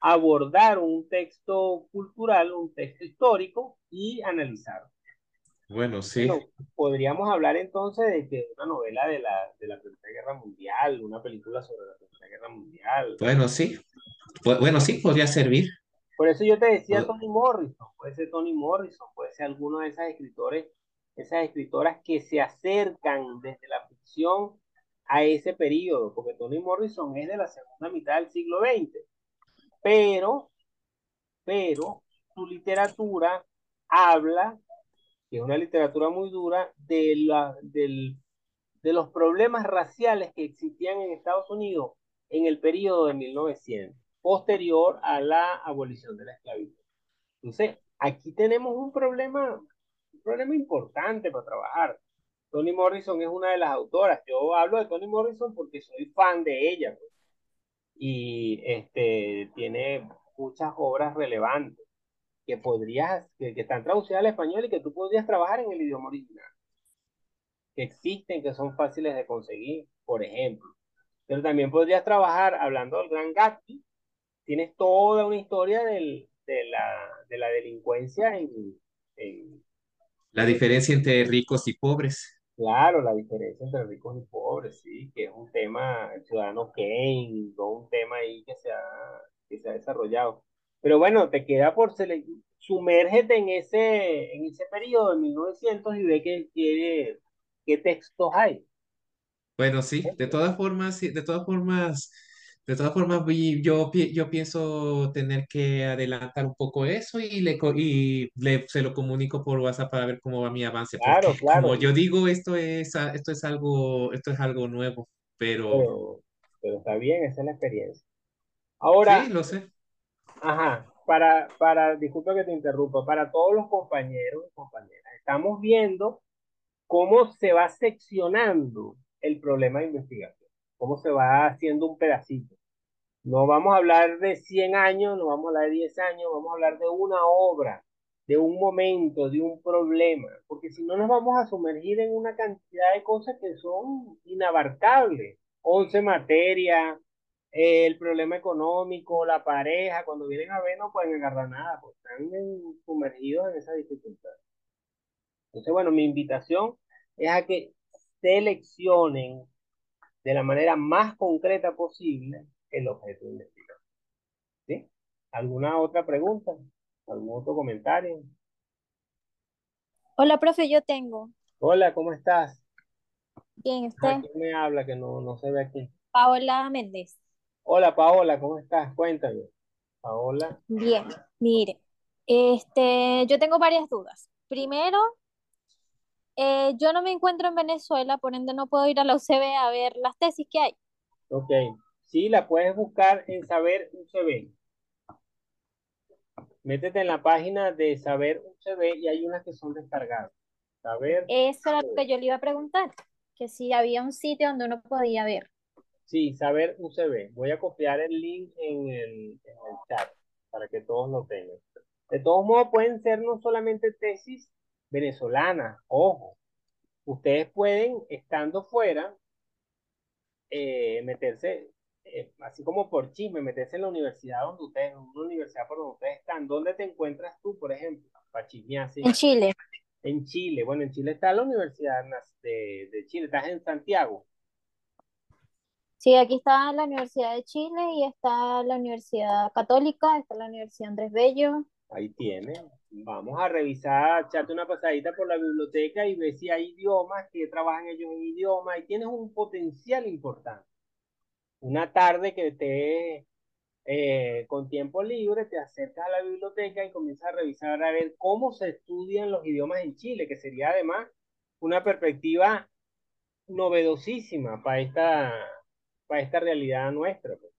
abordar un texto cultural, un texto histórico y analizarlo. bueno, sí. Bueno, podríamos hablar entonces de que una novela de la, de la Primera Guerra Mundial, una película sobre la Primera Guerra Mundial, Bueno, sí. bueno, sí, podría servir. Por eso yo te decía Toni Morrison, puede ser Toni Morrison, puede ser alguno de esas escritores, esas escritoras que se acercan desde la ficción a ese periodo, porque Toni Morrison es de la segunda mitad del siglo XX, pero, pero su literatura habla, que es una literatura muy dura, de, la, del, de los problemas raciales que existían en Estados Unidos en el periodo de 1900, posterior a la abolición de la esclavitud. Entonces, aquí tenemos un problema, un problema importante para trabajar. Toni Morrison es una de las autoras. Yo hablo de Toni Morrison porque soy fan de ella. Pues. Y este, tiene muchas obras relevantes que podrías, que, están traducidas al español y que tú podrías trabajar en el idioma original. Que existen, que son fáciles de conseguir, por ejemplo. Pero también podrías trabajar, hablando del Gran Gatsby, tienes toda una historia de, la, de la delincuencia en, en, La diferencia entre ricos y pobres. Claro, la diferencia entre ricos y pobres, sí, que es un tema, el ciudadano Kane, todo un tema ahí que se ha, que se ha desarrollado. Pero bueno, te queda por sumérgete en ese, en ese periodo de 1900 y ve qué, qué, qué textos hay. Bueno, sí, de todas formas, sí, de todas formas, de todas formas, vi- yo, pi- yo pienso tener que adelantar un poco eso y, le, co- y le, se lo comunico por WhatsApp para ver cómo va mi avance, Claro, porque como claro, yo digo, esto es, a- esto es algo, esto es algo nuevo, pero pero, pero está bien, esa es la experiencia. sí, Ahora, lo sé. ajá, para, para, disculpa que te interrumpa, para todos los compañeros y compañeras, estamos viendo cómo se va seccionando el problema de investigación, cómo se va haciendo un pedacito. No vamos a hablar de 100 años, no vamos a hablar de 10 años, vamos a hablar de una obra, de un momento, de un problema, porque si no nos vamos a sumergir en una cantidad de cosas que son inabarcables. 11 materias, el problema económico, la pareja, cuando vienen a ver no pueden agarrar nada, porque están sumergidos en esa dificultad. Entonces, bueno, mi invitación es a que seleccionen de la manera más concreta posible el objeto de investigación. ¿Sí? ¿Alguna otra pregunta? ¿Algún otro comentario? Hola, profe, yo tengo. Hola, ¿cómo estás? Bien, ¿A usted, quién me habla que no, no se ve aquí? Paola Méndez. Hola, Paola, ¿cómo estás? Cuéntame. Paola, Bien, mire, este, yo tengo varias dudas. Primero, eh, yo no me encuentro en Venezuela, por ende no puedo ir a la UCB a ver las tesis que hay. ok. Sí, la puedes buscar en Saber UCB. Métete en la página de Saber UCB y hay unas que son descargadas. Saber, Eso era lo que yo le iba a preguntar, que si había un sitio donde uno podía ver. sí, Saber UCB. Voy a copiar el link en el, en el chat para que todos lo tengan. De todos modos, pueden ser no solamente tesis venezolanas, ojo. Ustedes pueden, estando fuera, eh, meterse, eh, así como por chisme, meterse en la universidad donde ustedes, en una universidad por donde ustedes están. ¿Dónde te encuentras tú, por ejemplo? Para chismear. En Chile, En Chile. Bueno, en Chile está la Universidad de, de Chile. Estás en Santiago. sí, aquí está la Universidad de Chile y está la Universidad Católica, está la Universidad Andrés Bello. Ahí tiene. Vamos a revisar, echarte una pasadita por la biblioteca y ver si hay idiomas, que trabajan ellos en idiomas. Y tienes un potencial importante. Una tarde que estés eh, con tiempo libre, te acercas a la biblioteca y comienzas a revisar a ver cómo se estudian los idiomas en Chile, que sería además una perspectiva novedosísima para esta, para esta realidad nuestra. pues.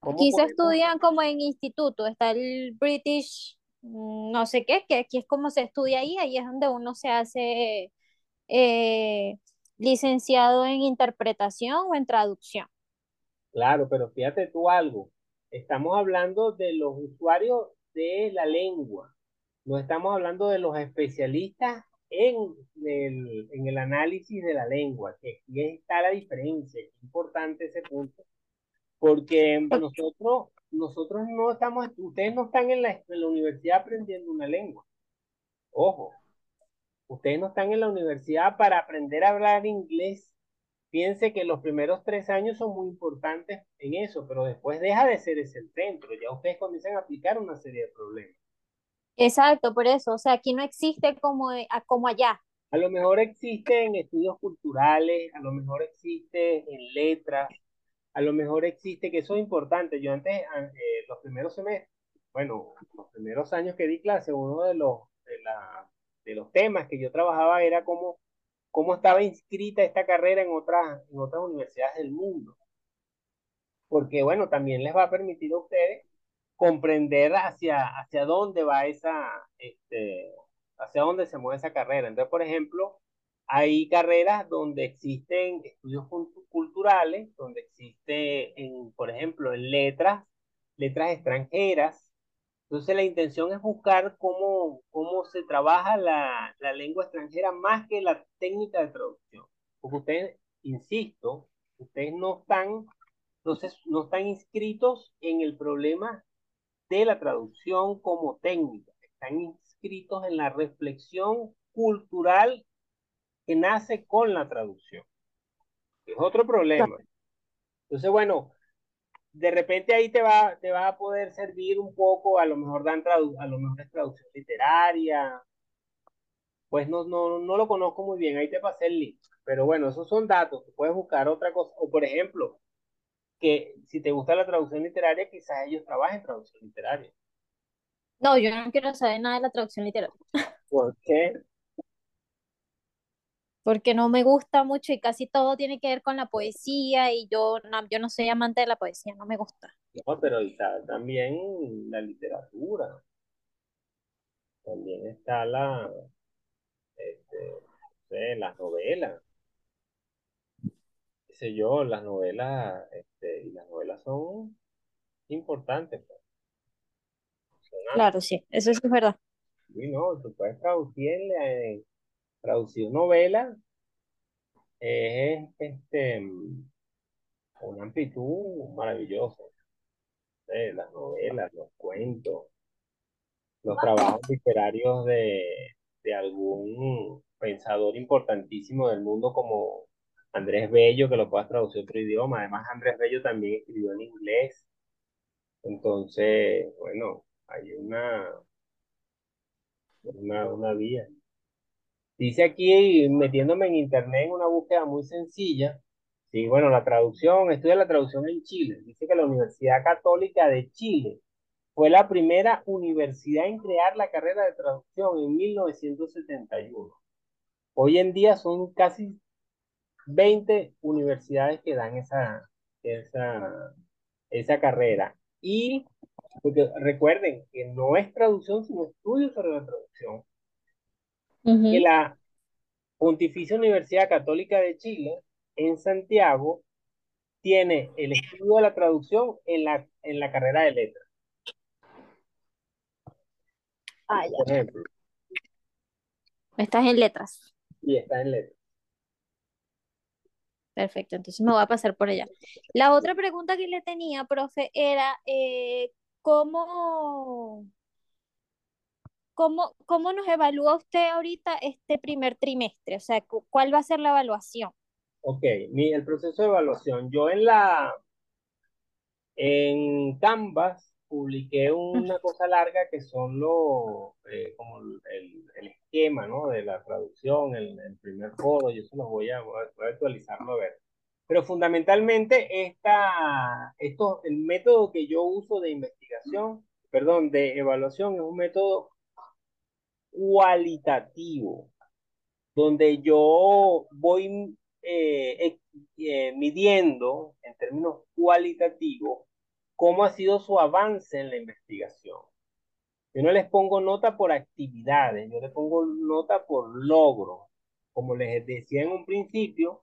¿Cómo Aquí se estudian como en instituto, está el British, no sé qué, que aquí es como se estudia ahí, ahí es donde uno se hace eh, licenciado en interpretación o en traducción. Claro, pero fíjate tú algo. Estamos hablando de los usuarios de la lengua. No estamos hablando de los especialistas en el, en el análisis de la lengua, que aquí está la diferencia. Es importante ese punto, porque nosotros, nosotros no estamos, ustedes no están en la, en la universidad aprendiendo una lengua. Ojo, ustedes no están en la universidad para aprender a hablar inglés piense que los primeros tres años son muy importantes en eso, pero después deja de ser ese el centro. Ya ustedes comienzan a aplicar una serie de problemas. Exacto, por eso, o sea, aquí no existe como, como allá. A lo mejor existe en estudios culturales, a lo mejor existe en letras, a lo mejor existe, que eso es importante. Yo antes, eh, los primeros semestres, bueno, los primeros años que di clase, uno de los, de, la, de los temas que yo trabajaba era cómo, cómo estaba inscrita esta carrera en otras, en otras universidades del mundo. Porque, bueno, también les va a permitir a ustedes comprender hacia, hacia dónde va esa, este, hacia dónde se mueve esa carrera. Entonces, por ejemplo, hay carreras donde existen estudios culturales, donde existe, en, por ejemplo, en letras, letras extranjeras. Entonces, la intención es buscar cómo, cómo se trabaja la, la lengua extranjera más que la técnica de traducción. Porque ustedes, insisto, ustedes no están, entonces, no están inscritos en el problema de la traducción como técnica. Están inscritos en la reflexión cultural que nace con la traducción. Es otro problema. Entonces, bueno, de repente ahí te va, te va a poder servir un poco, a lo mejor dan a lo mejor es traducción literaria. Pues no, no, no lo conozco muy bien, ahí te pasé el link. Pero bueno, esos son datos, puedes buscar otra cosa. O por ejemplo, que si te gusta la traducción literaria, quizás ellos trabajen traducción literaria. No, yo no quiero saber nada de la traducción literaria. ¿Por qué? Porque no me gusta mucho y casi todo tiene que ver con la poesía y yo no, yo no soy amante de la poesía, no me gusta. No, pero está también la literatura. También está la, este, no sé, las novelas sé yo, las novelas, este, y las novelas son importantes. Pues. Claro, sí, eso es verdad. Sí, no, tú puedes traducir, traducir novela, es este, una amplitud maravillosa. las novelas, los cuentos, los trabajos literarios de, de algún pensador importantísimo del mundo como Andrés Bello, que lo puedas traducir a otro idioma. Además, Andrés Bello también escribió en inglés. Entonces, bueno, hay una, una, una vía. Dice aquí, metiéndome en internet en una búsqueda muy sencilla, sí, bueno, la traducción, estudia la traducción en Chile. Dice que la Universidad Católica de Chile fue la primera universidad en crear la carrera de traducción en 1971. Hoy en día son casi 20 universidades que dan esa, esa, esa carrera. Y porque recuerden que no es traducción, sino estudio sobre la traducción. Que la Pontificia Universidad Católica de Chile, en Santiago, tiene el estudio de la traducción en la, en la carrera de letras. Ah, ya. Por ejemplo. Estás en letras. Y está en letras. Perfecto, entonces me voy a pasar por allá. La otra pregunta que le tenía, profe, era eh, ¿cómo, cómo, cómo nos evalúa usted ahorita este primer trimestre? O sea, ¿cuál va a ser la evaluación? Ok, mi, el proceso de evaluación. Yo en la, en Canvas publiqué una cosa larga que son los, eh, como el, el, esquema, ¿no? De la traducción, el, el primer foro, y eso lo voy a, voy a actualizarlo a ver. Pero fundamentalmente esta, esto, el método que yo uso de investigación, perdón, de evaluación es un método cualitativo, donde yo voy eh, eh, midiendo en términos cualitativos cómo ha sido su avance en la investigación. Yo no les pongo nota por actividades, yo les pongo nota por logro. Como les decía en un principio,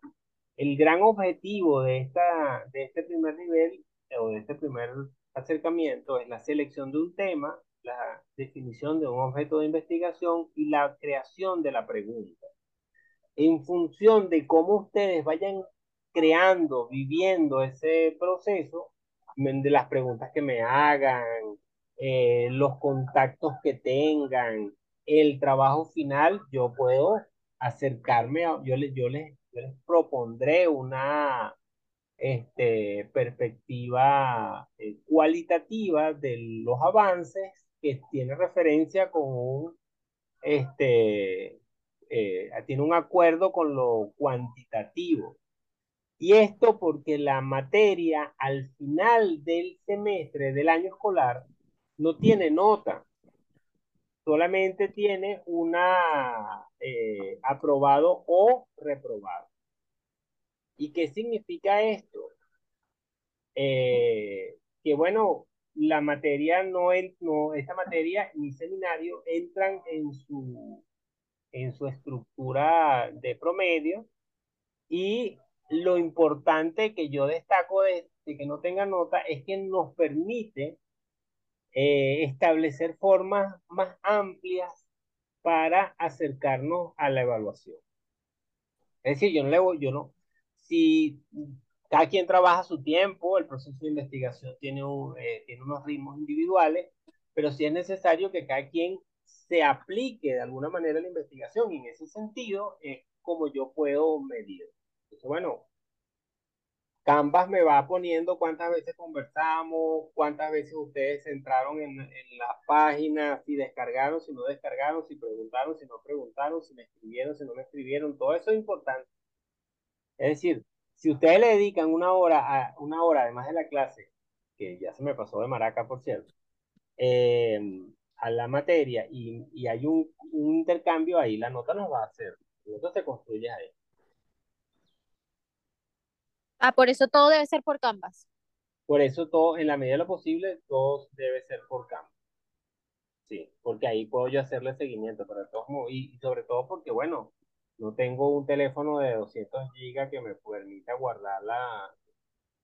el gran objetivo de, esta, de este primer nivel o de este primer acercamiento es la selección de un tema, la definición de un objeto de investigación y la creación de la pregunta. En función de cómo ustedes vayan creando, viviendo ese proceso, de las preguntas que me hagan, eh, los contactos que tengan, el trabajo final, yo puedo acercarme, a, yo, les, yo les yo les propondré una este, perspectiva eh, cualitativa de los avances que tiene referencia con un, este, eh, tiene un acuerdo con lo cuantitativo. Y esto porque la materia al final del semestre del año escolar no tiene nota, solamente tiene una eh, aprobado o reprobado. ¿Y qué significa esto? Eh, que bueno, la materia no, no, esta materia ni seminario entran en su, en su estructura de promedio y lo importante que yo destaco de, que no tenga nota es que nos permite eh, establecer formas más amplias para acercarnos a la evaluación. Es decir, yo no le yo no, si cada quien trabaja su tiempo, el proceso de investigación tiene, eh, tiene unos ritmos individuales, pero sí es necesario que cada quien se aplique de alguna manera la investigación y en ese sentido es como yo puedo medir. Entonces, bueno, Canvas me va poniendo cuántas veces conversamos, cuántas veces ustedes entraron en, en las páginas, si descargaron, si no descargaron, si preguntaron, si no preguntaron, si me escribieron, si no me escribieron, todo eso es importante. Es decir, si ustedes le dedican una hora, a, una hora además de la clase, que ya se me pasó de maraca, por cierto, eh, a la materia y, y hay un, un, intercambio ahí, la nota nos va a hacer. Nota se construye ahí. Ah, por eso todo debe ser por Canvas. Por eso todo, en la medida de lo posible, todo debe ser por Canvas. Sí, porque ahí puedo yo hacerle seguimiento, pero todos, y, y sobre todo porque, bueno, no tengo un teléfono de 200 gigas que me permita guardar la,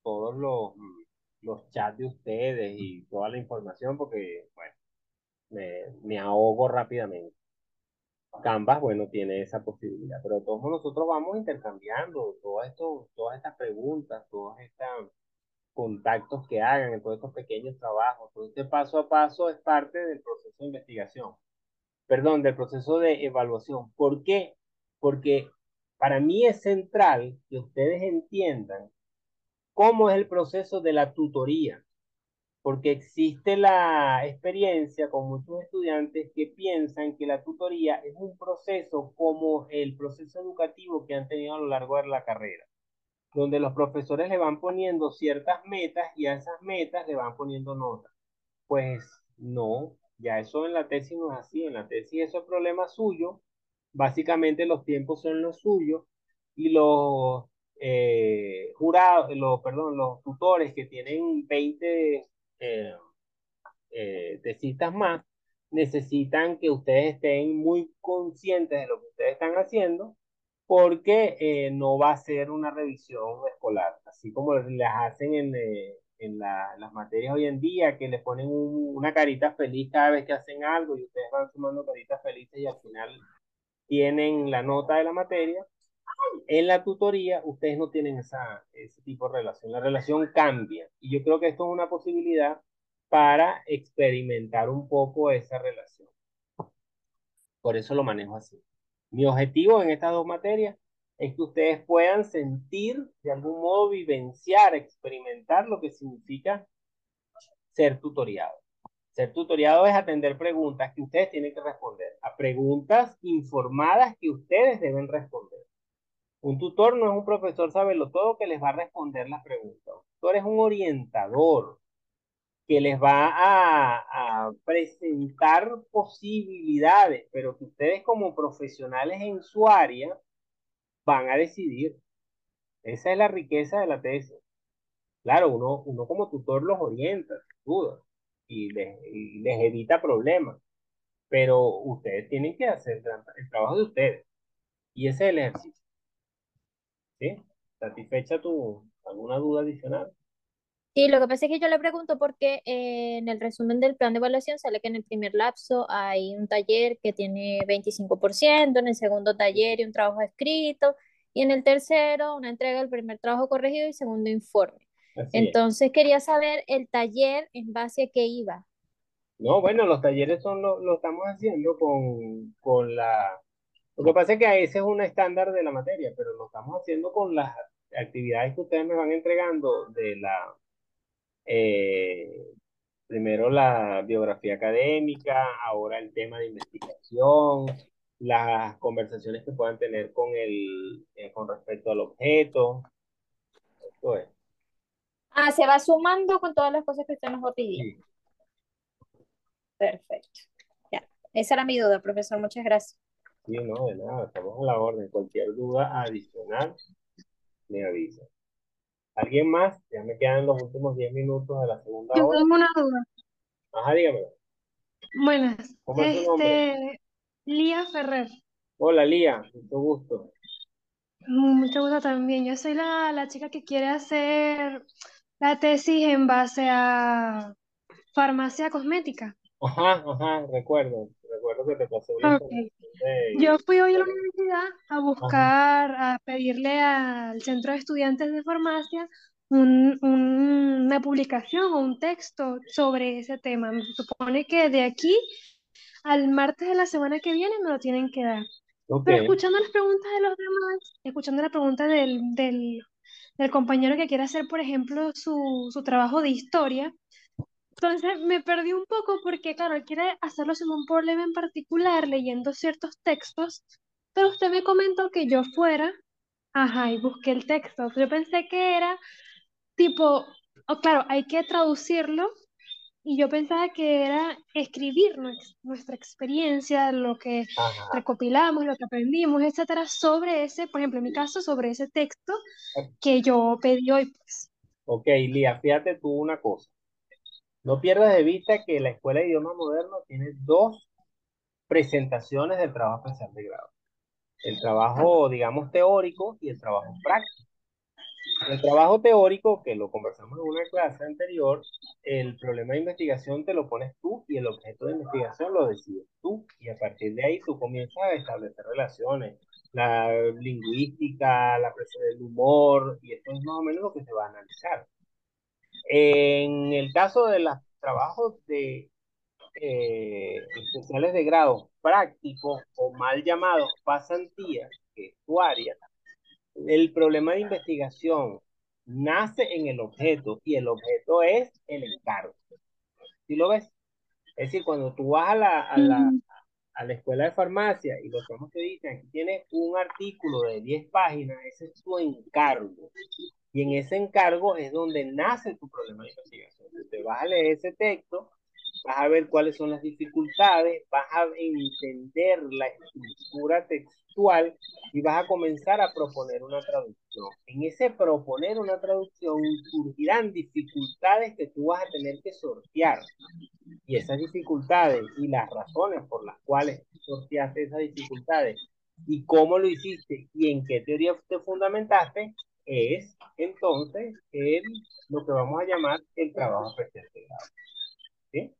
todos los, los chats de ustedes y toda la información porque, bueno, me, me ahogo rápidamente. Canvas, bueno, tiene esa posibilidad, pero todos nosotros vamos intercambiando todo esto, todas estas preguntas, todos estos contactos que hagan todos estos pequeños trabajos. Todo este paso a paso es parte del proceso de investigación, perdón, del proceso de evaluación. ¿Por qué? Porque para mí es central que ustedes entiendan cómo es el proceso de la tutoría porque existe la experiencia con muchos estudiantes que piensan que la tutoría es un proceso como el proceso educativo que han tenido a lo largo de la carrera, donde los profesores le van poniendo ciertas metas y a esas metas le van poniendo notas. Pues no, ya eso en la tesis no es así, en la tesis eso es problema suyo, básicamente los tiempos son los suyos y los eh, jurados, los, perdón, los tutores que tienen 20 eh, eh, más, necesitan que ustedes estén muy conscientes de lo que ustedes están haciendo, porque eh, no va a ser una revisión escolar, así como les hacen en, eh, en la, las materias hoy en día, que les ponen un, una carita feliz cada vez que hacen algo y ustedes van sumando caritas felices y al final tienen la nota de la materia. En la tutoría ustedes no tienen esa, ese tipo de relación, la relación cambia y yo creo que esto es una posibilidad para experimentar un poco esa relación. Por eso lo manejo así. Mi objetivo en estas dos materias es que ustedes puedan sentir, de algún modo vivenciar, experimentar lo que significa ser tutoriado. Ser tutoriado es atender preguntas que ustedes tienen que responder, a preguntas informadas que ustedes deben responder. Un tutor no es un profesor sabelo todo que les va a responder las preguntas. Un tutor es un orientador que les va a, a, presentar posibilidades, pero que ustedes como profesionales en su área van a decidir. Esa es la riqueza de la tesis. Claro, uno, uno como tutor los orienta, sin duda, y les, les evita problemas, pero ustedes tienen que hacer el trabajo de ustedes. Y ese es el ejercicio. ¿Sí? ¿Satisfecha tu alguna duda adicional? Sí, lo que pasa es que yo le pregunto porque eh, en el resumen del plan de evaluación sale que en el primer lapso hay un taller que tiene 25%, en el segundo taller y un trabajo escrito, y en el tercero una entrega del primer trabajo corregido y segundo informe. Así Entonces es. quería saber el taller en base a qué iba. No, bueno, los talleres son lo, lo estamos haciendo con, con la Lo que pasa es que ese es un estándar de la materia, pero lo estamos haciendo con las actividades que ustedes me van entregando de la, eh, primero la biografía académica, ahora el tema de investigación, las conversaciones que puedan tener con el, eh, con respecto al objeto. Esto es. Ah, se va sumando con todas las cosas que usted nos va pidiendo. Sí, Perfecto. Ya. Esa era mi duda, profesor. Muchas gracias. sí, no, de nada, estamos a la orden. Cualquier duda adicional, me avisa. ¿Alguien más? Ya me quedan los últimos 10 minutos de la segunda Yo hora. tengo una duda. Ajá, dígame. Buenas. ¿Cómo es tu nombre? Este, Lía Ferrer. Hola, Lía, mucho gusto. Mucho gusto también. Yo soy la, la chica que quiere hacer la tesis en base a farmacia cosmética. Ajá, ajá, recuerdo, recuerdo que te pasé una Ok. información de... Yo fui hoy a la universidad a buscar, a pedirle al centro de estudiantes de farmacia un- un- una publicación o un texto sobre ese tema. Me supone que de aquí al martes de la semana que viene me lo tienen que dar. Pero escuchando las preguntas de los demás, escuchando la pregunta del, del, del compañero que quiere hacer, por ejemplo, su, su trabajo de historia, entonces me perdí un poco porque, claro, él quiere hacerlo sin un problema en particular, leyendo ciertos textos, pero usted me comentó que yo fuera, ajá, y busqué el texto. Yo pensé que era tipo, oh, claro, hay que traducirlo y yo pensaba que era escribir nues- nuestra experiencia, lo que recopilamos, lo que aprendimos, etcétera, sobre ese, por ejemplo, en mi caso, sobre ese texto que yo pedí hoy, pues. Ok, Lía, fíjate tú una cosa. No pierdas de vista que la Escuela de Idioma Moderno tiene dos presentaciones del trabajo especial de grado. El trabajo, digamos, teórico y el trabajo práctico. El trabajo teórico, que lo conversamos en una clase anterior, el problema de investigación te lo pones tú y el objeto de investigación lo decides tú. Y a partir de ahí tú comienzas a establecer relaciones, la lingüística, la presión del humor, y esto es más o menos lo que se va a analizar. En el caso de los trabajos de eh, especiales de grado prácticos o mal llamados pasantías, que es tu área, el problema de investigación nace en el objeto y el objeto es el encargo. ¿Sí lo ves? Es decir, cuando tú vas a la, a la, a la escuela de farmacia y los chamos te dicen, aquí tienes un artículo de 10 páginas, ese es tu encargo. Y en ese encargo es donde nace tu problema de investigación. Te vas a leer ese texto, vas a ver cuáles son las dificultades, vas a entender la estructura textual y vas a comenzar a proponer una traducción. En ese proponer una traducción surgirán dificultades que tú vas a tener que sortear. Y esas dificultades y las razones por las cuales sorteaste esas dificultades y cómo lo hiciste y en qué teoría te fundamentaste, es entonces el, lo que vamos a llamar el trabajo grado. ¿Sí?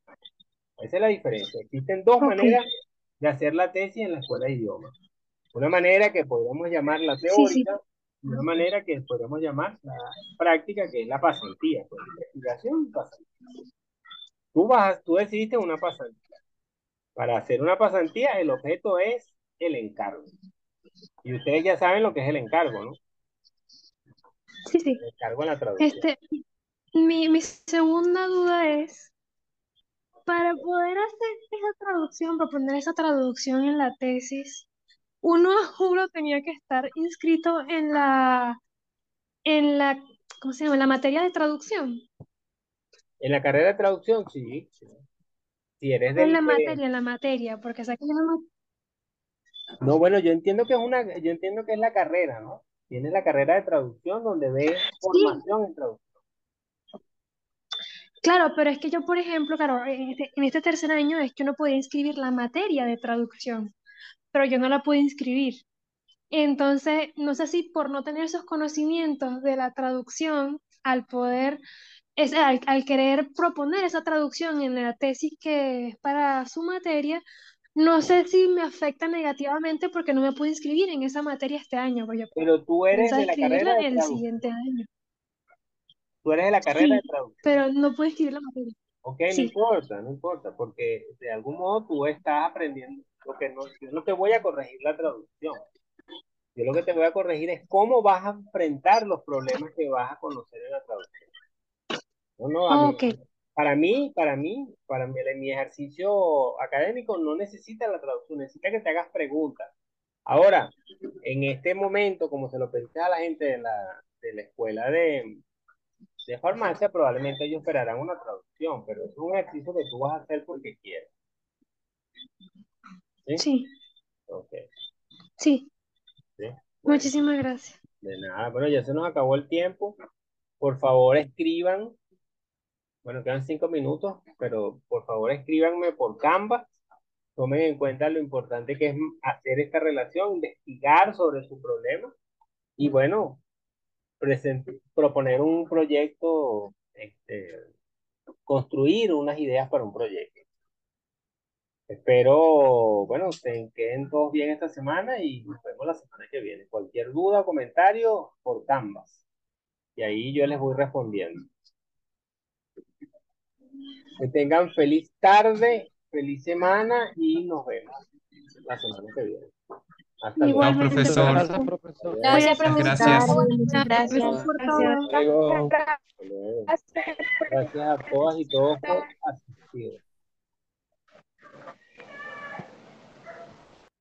Esa es la diferencia. Existen dos maneras de hacer la tesis en la escuela de idiomas. Una manera que podemos llamar la Sí, sí. teórica y una manera que podemos llamar la práctica, que es la pasantía, pues, investigación y pasantía. Tú, vas, tú decidiste una pasantía. Para hacer una pasantía, el objeto es el encargo. Y ustedes ya saben lo que es el encargo, ¿no? Sí, sí. El encargo en la traducción. Este, mi, mi segunda duda es, para poder hacer esa traducción, para poner esa traducción en la tesis, uno a juro tenía que estar inscrito en la, en la, ¿cómo se llama? En la materia de traducción. En la carrera de traducción, sí. sí. Si eres En del la que- materia, en la materia, porque sé que No, bueno, yo entiendo que es una, yo entiendo que es la carrera, ¿no? Tienes la carrera de traducción donde ves formación en traducción. Claro, pero es que yo, por ejemplo, claro, en este, en este tercer año es que uno podía inscribir la materia de traducción, pero yo no la pude inscribir. Entonces, no sé si por no tener esos conocimientos de la traducción, al poder, es, al, al querer proponer esa traducción en la tesis que es para su materia, no sé si me afecta negativamente porque no me pude inscribir en esa materia este año, Pero tú eres de la inscribirla carrera de el siguiente año. Tú eres de la carrera de traducción. pero no pude inscribir la materia. Ok, no importa, no importa, porque de algún modo tú estás aprendiendo, Lo que no, yo no te voy a corregir la traducción. Yo lo que te voy a corregir es cómo vas a enfrentar los problemas que vas a conocer en la traducción. No, no, a mí- Ok. para mí, para mí, para mí, mi ejercicio académico no necesita la traducción, necesita que te hagas preguntas. Ahora, en este momento, como se lo pediste a la gente de la, de la escuela de, de farmacia, probablemente ellos esperarán una traducción, pero es un ejercicio que tú vas a hacer porque quieres. ¿Sí? Sí, Ok, sí. sí. Bueno, Muchísimas gracias. de nada. Bueno, ya se nos acabó el tiempo. Por favor, escriban. Bueno, quedan cinco minutos, pero por favor escríbanme por Canva. Tomen en cuenta lo importante que es hacer esta relación, investigar sobre su problema y bueno, proponer un proyecto, este, construir unas ideas para un proyecto. Espero, bueno, se queden todos bien esta semana y nos vemos la semana que viene. Cualquier duda o comentario por Canvas. Y ahí yo les voy respondiendo. Que tengan feliz tarde, feliz semana y nos vemos la semana que viene. Hasta luego. Profesor. Gracias, profesor. Gracias, profesor. gracias. Muchas gracias. Gracias por todo. Gracias a todas y todos por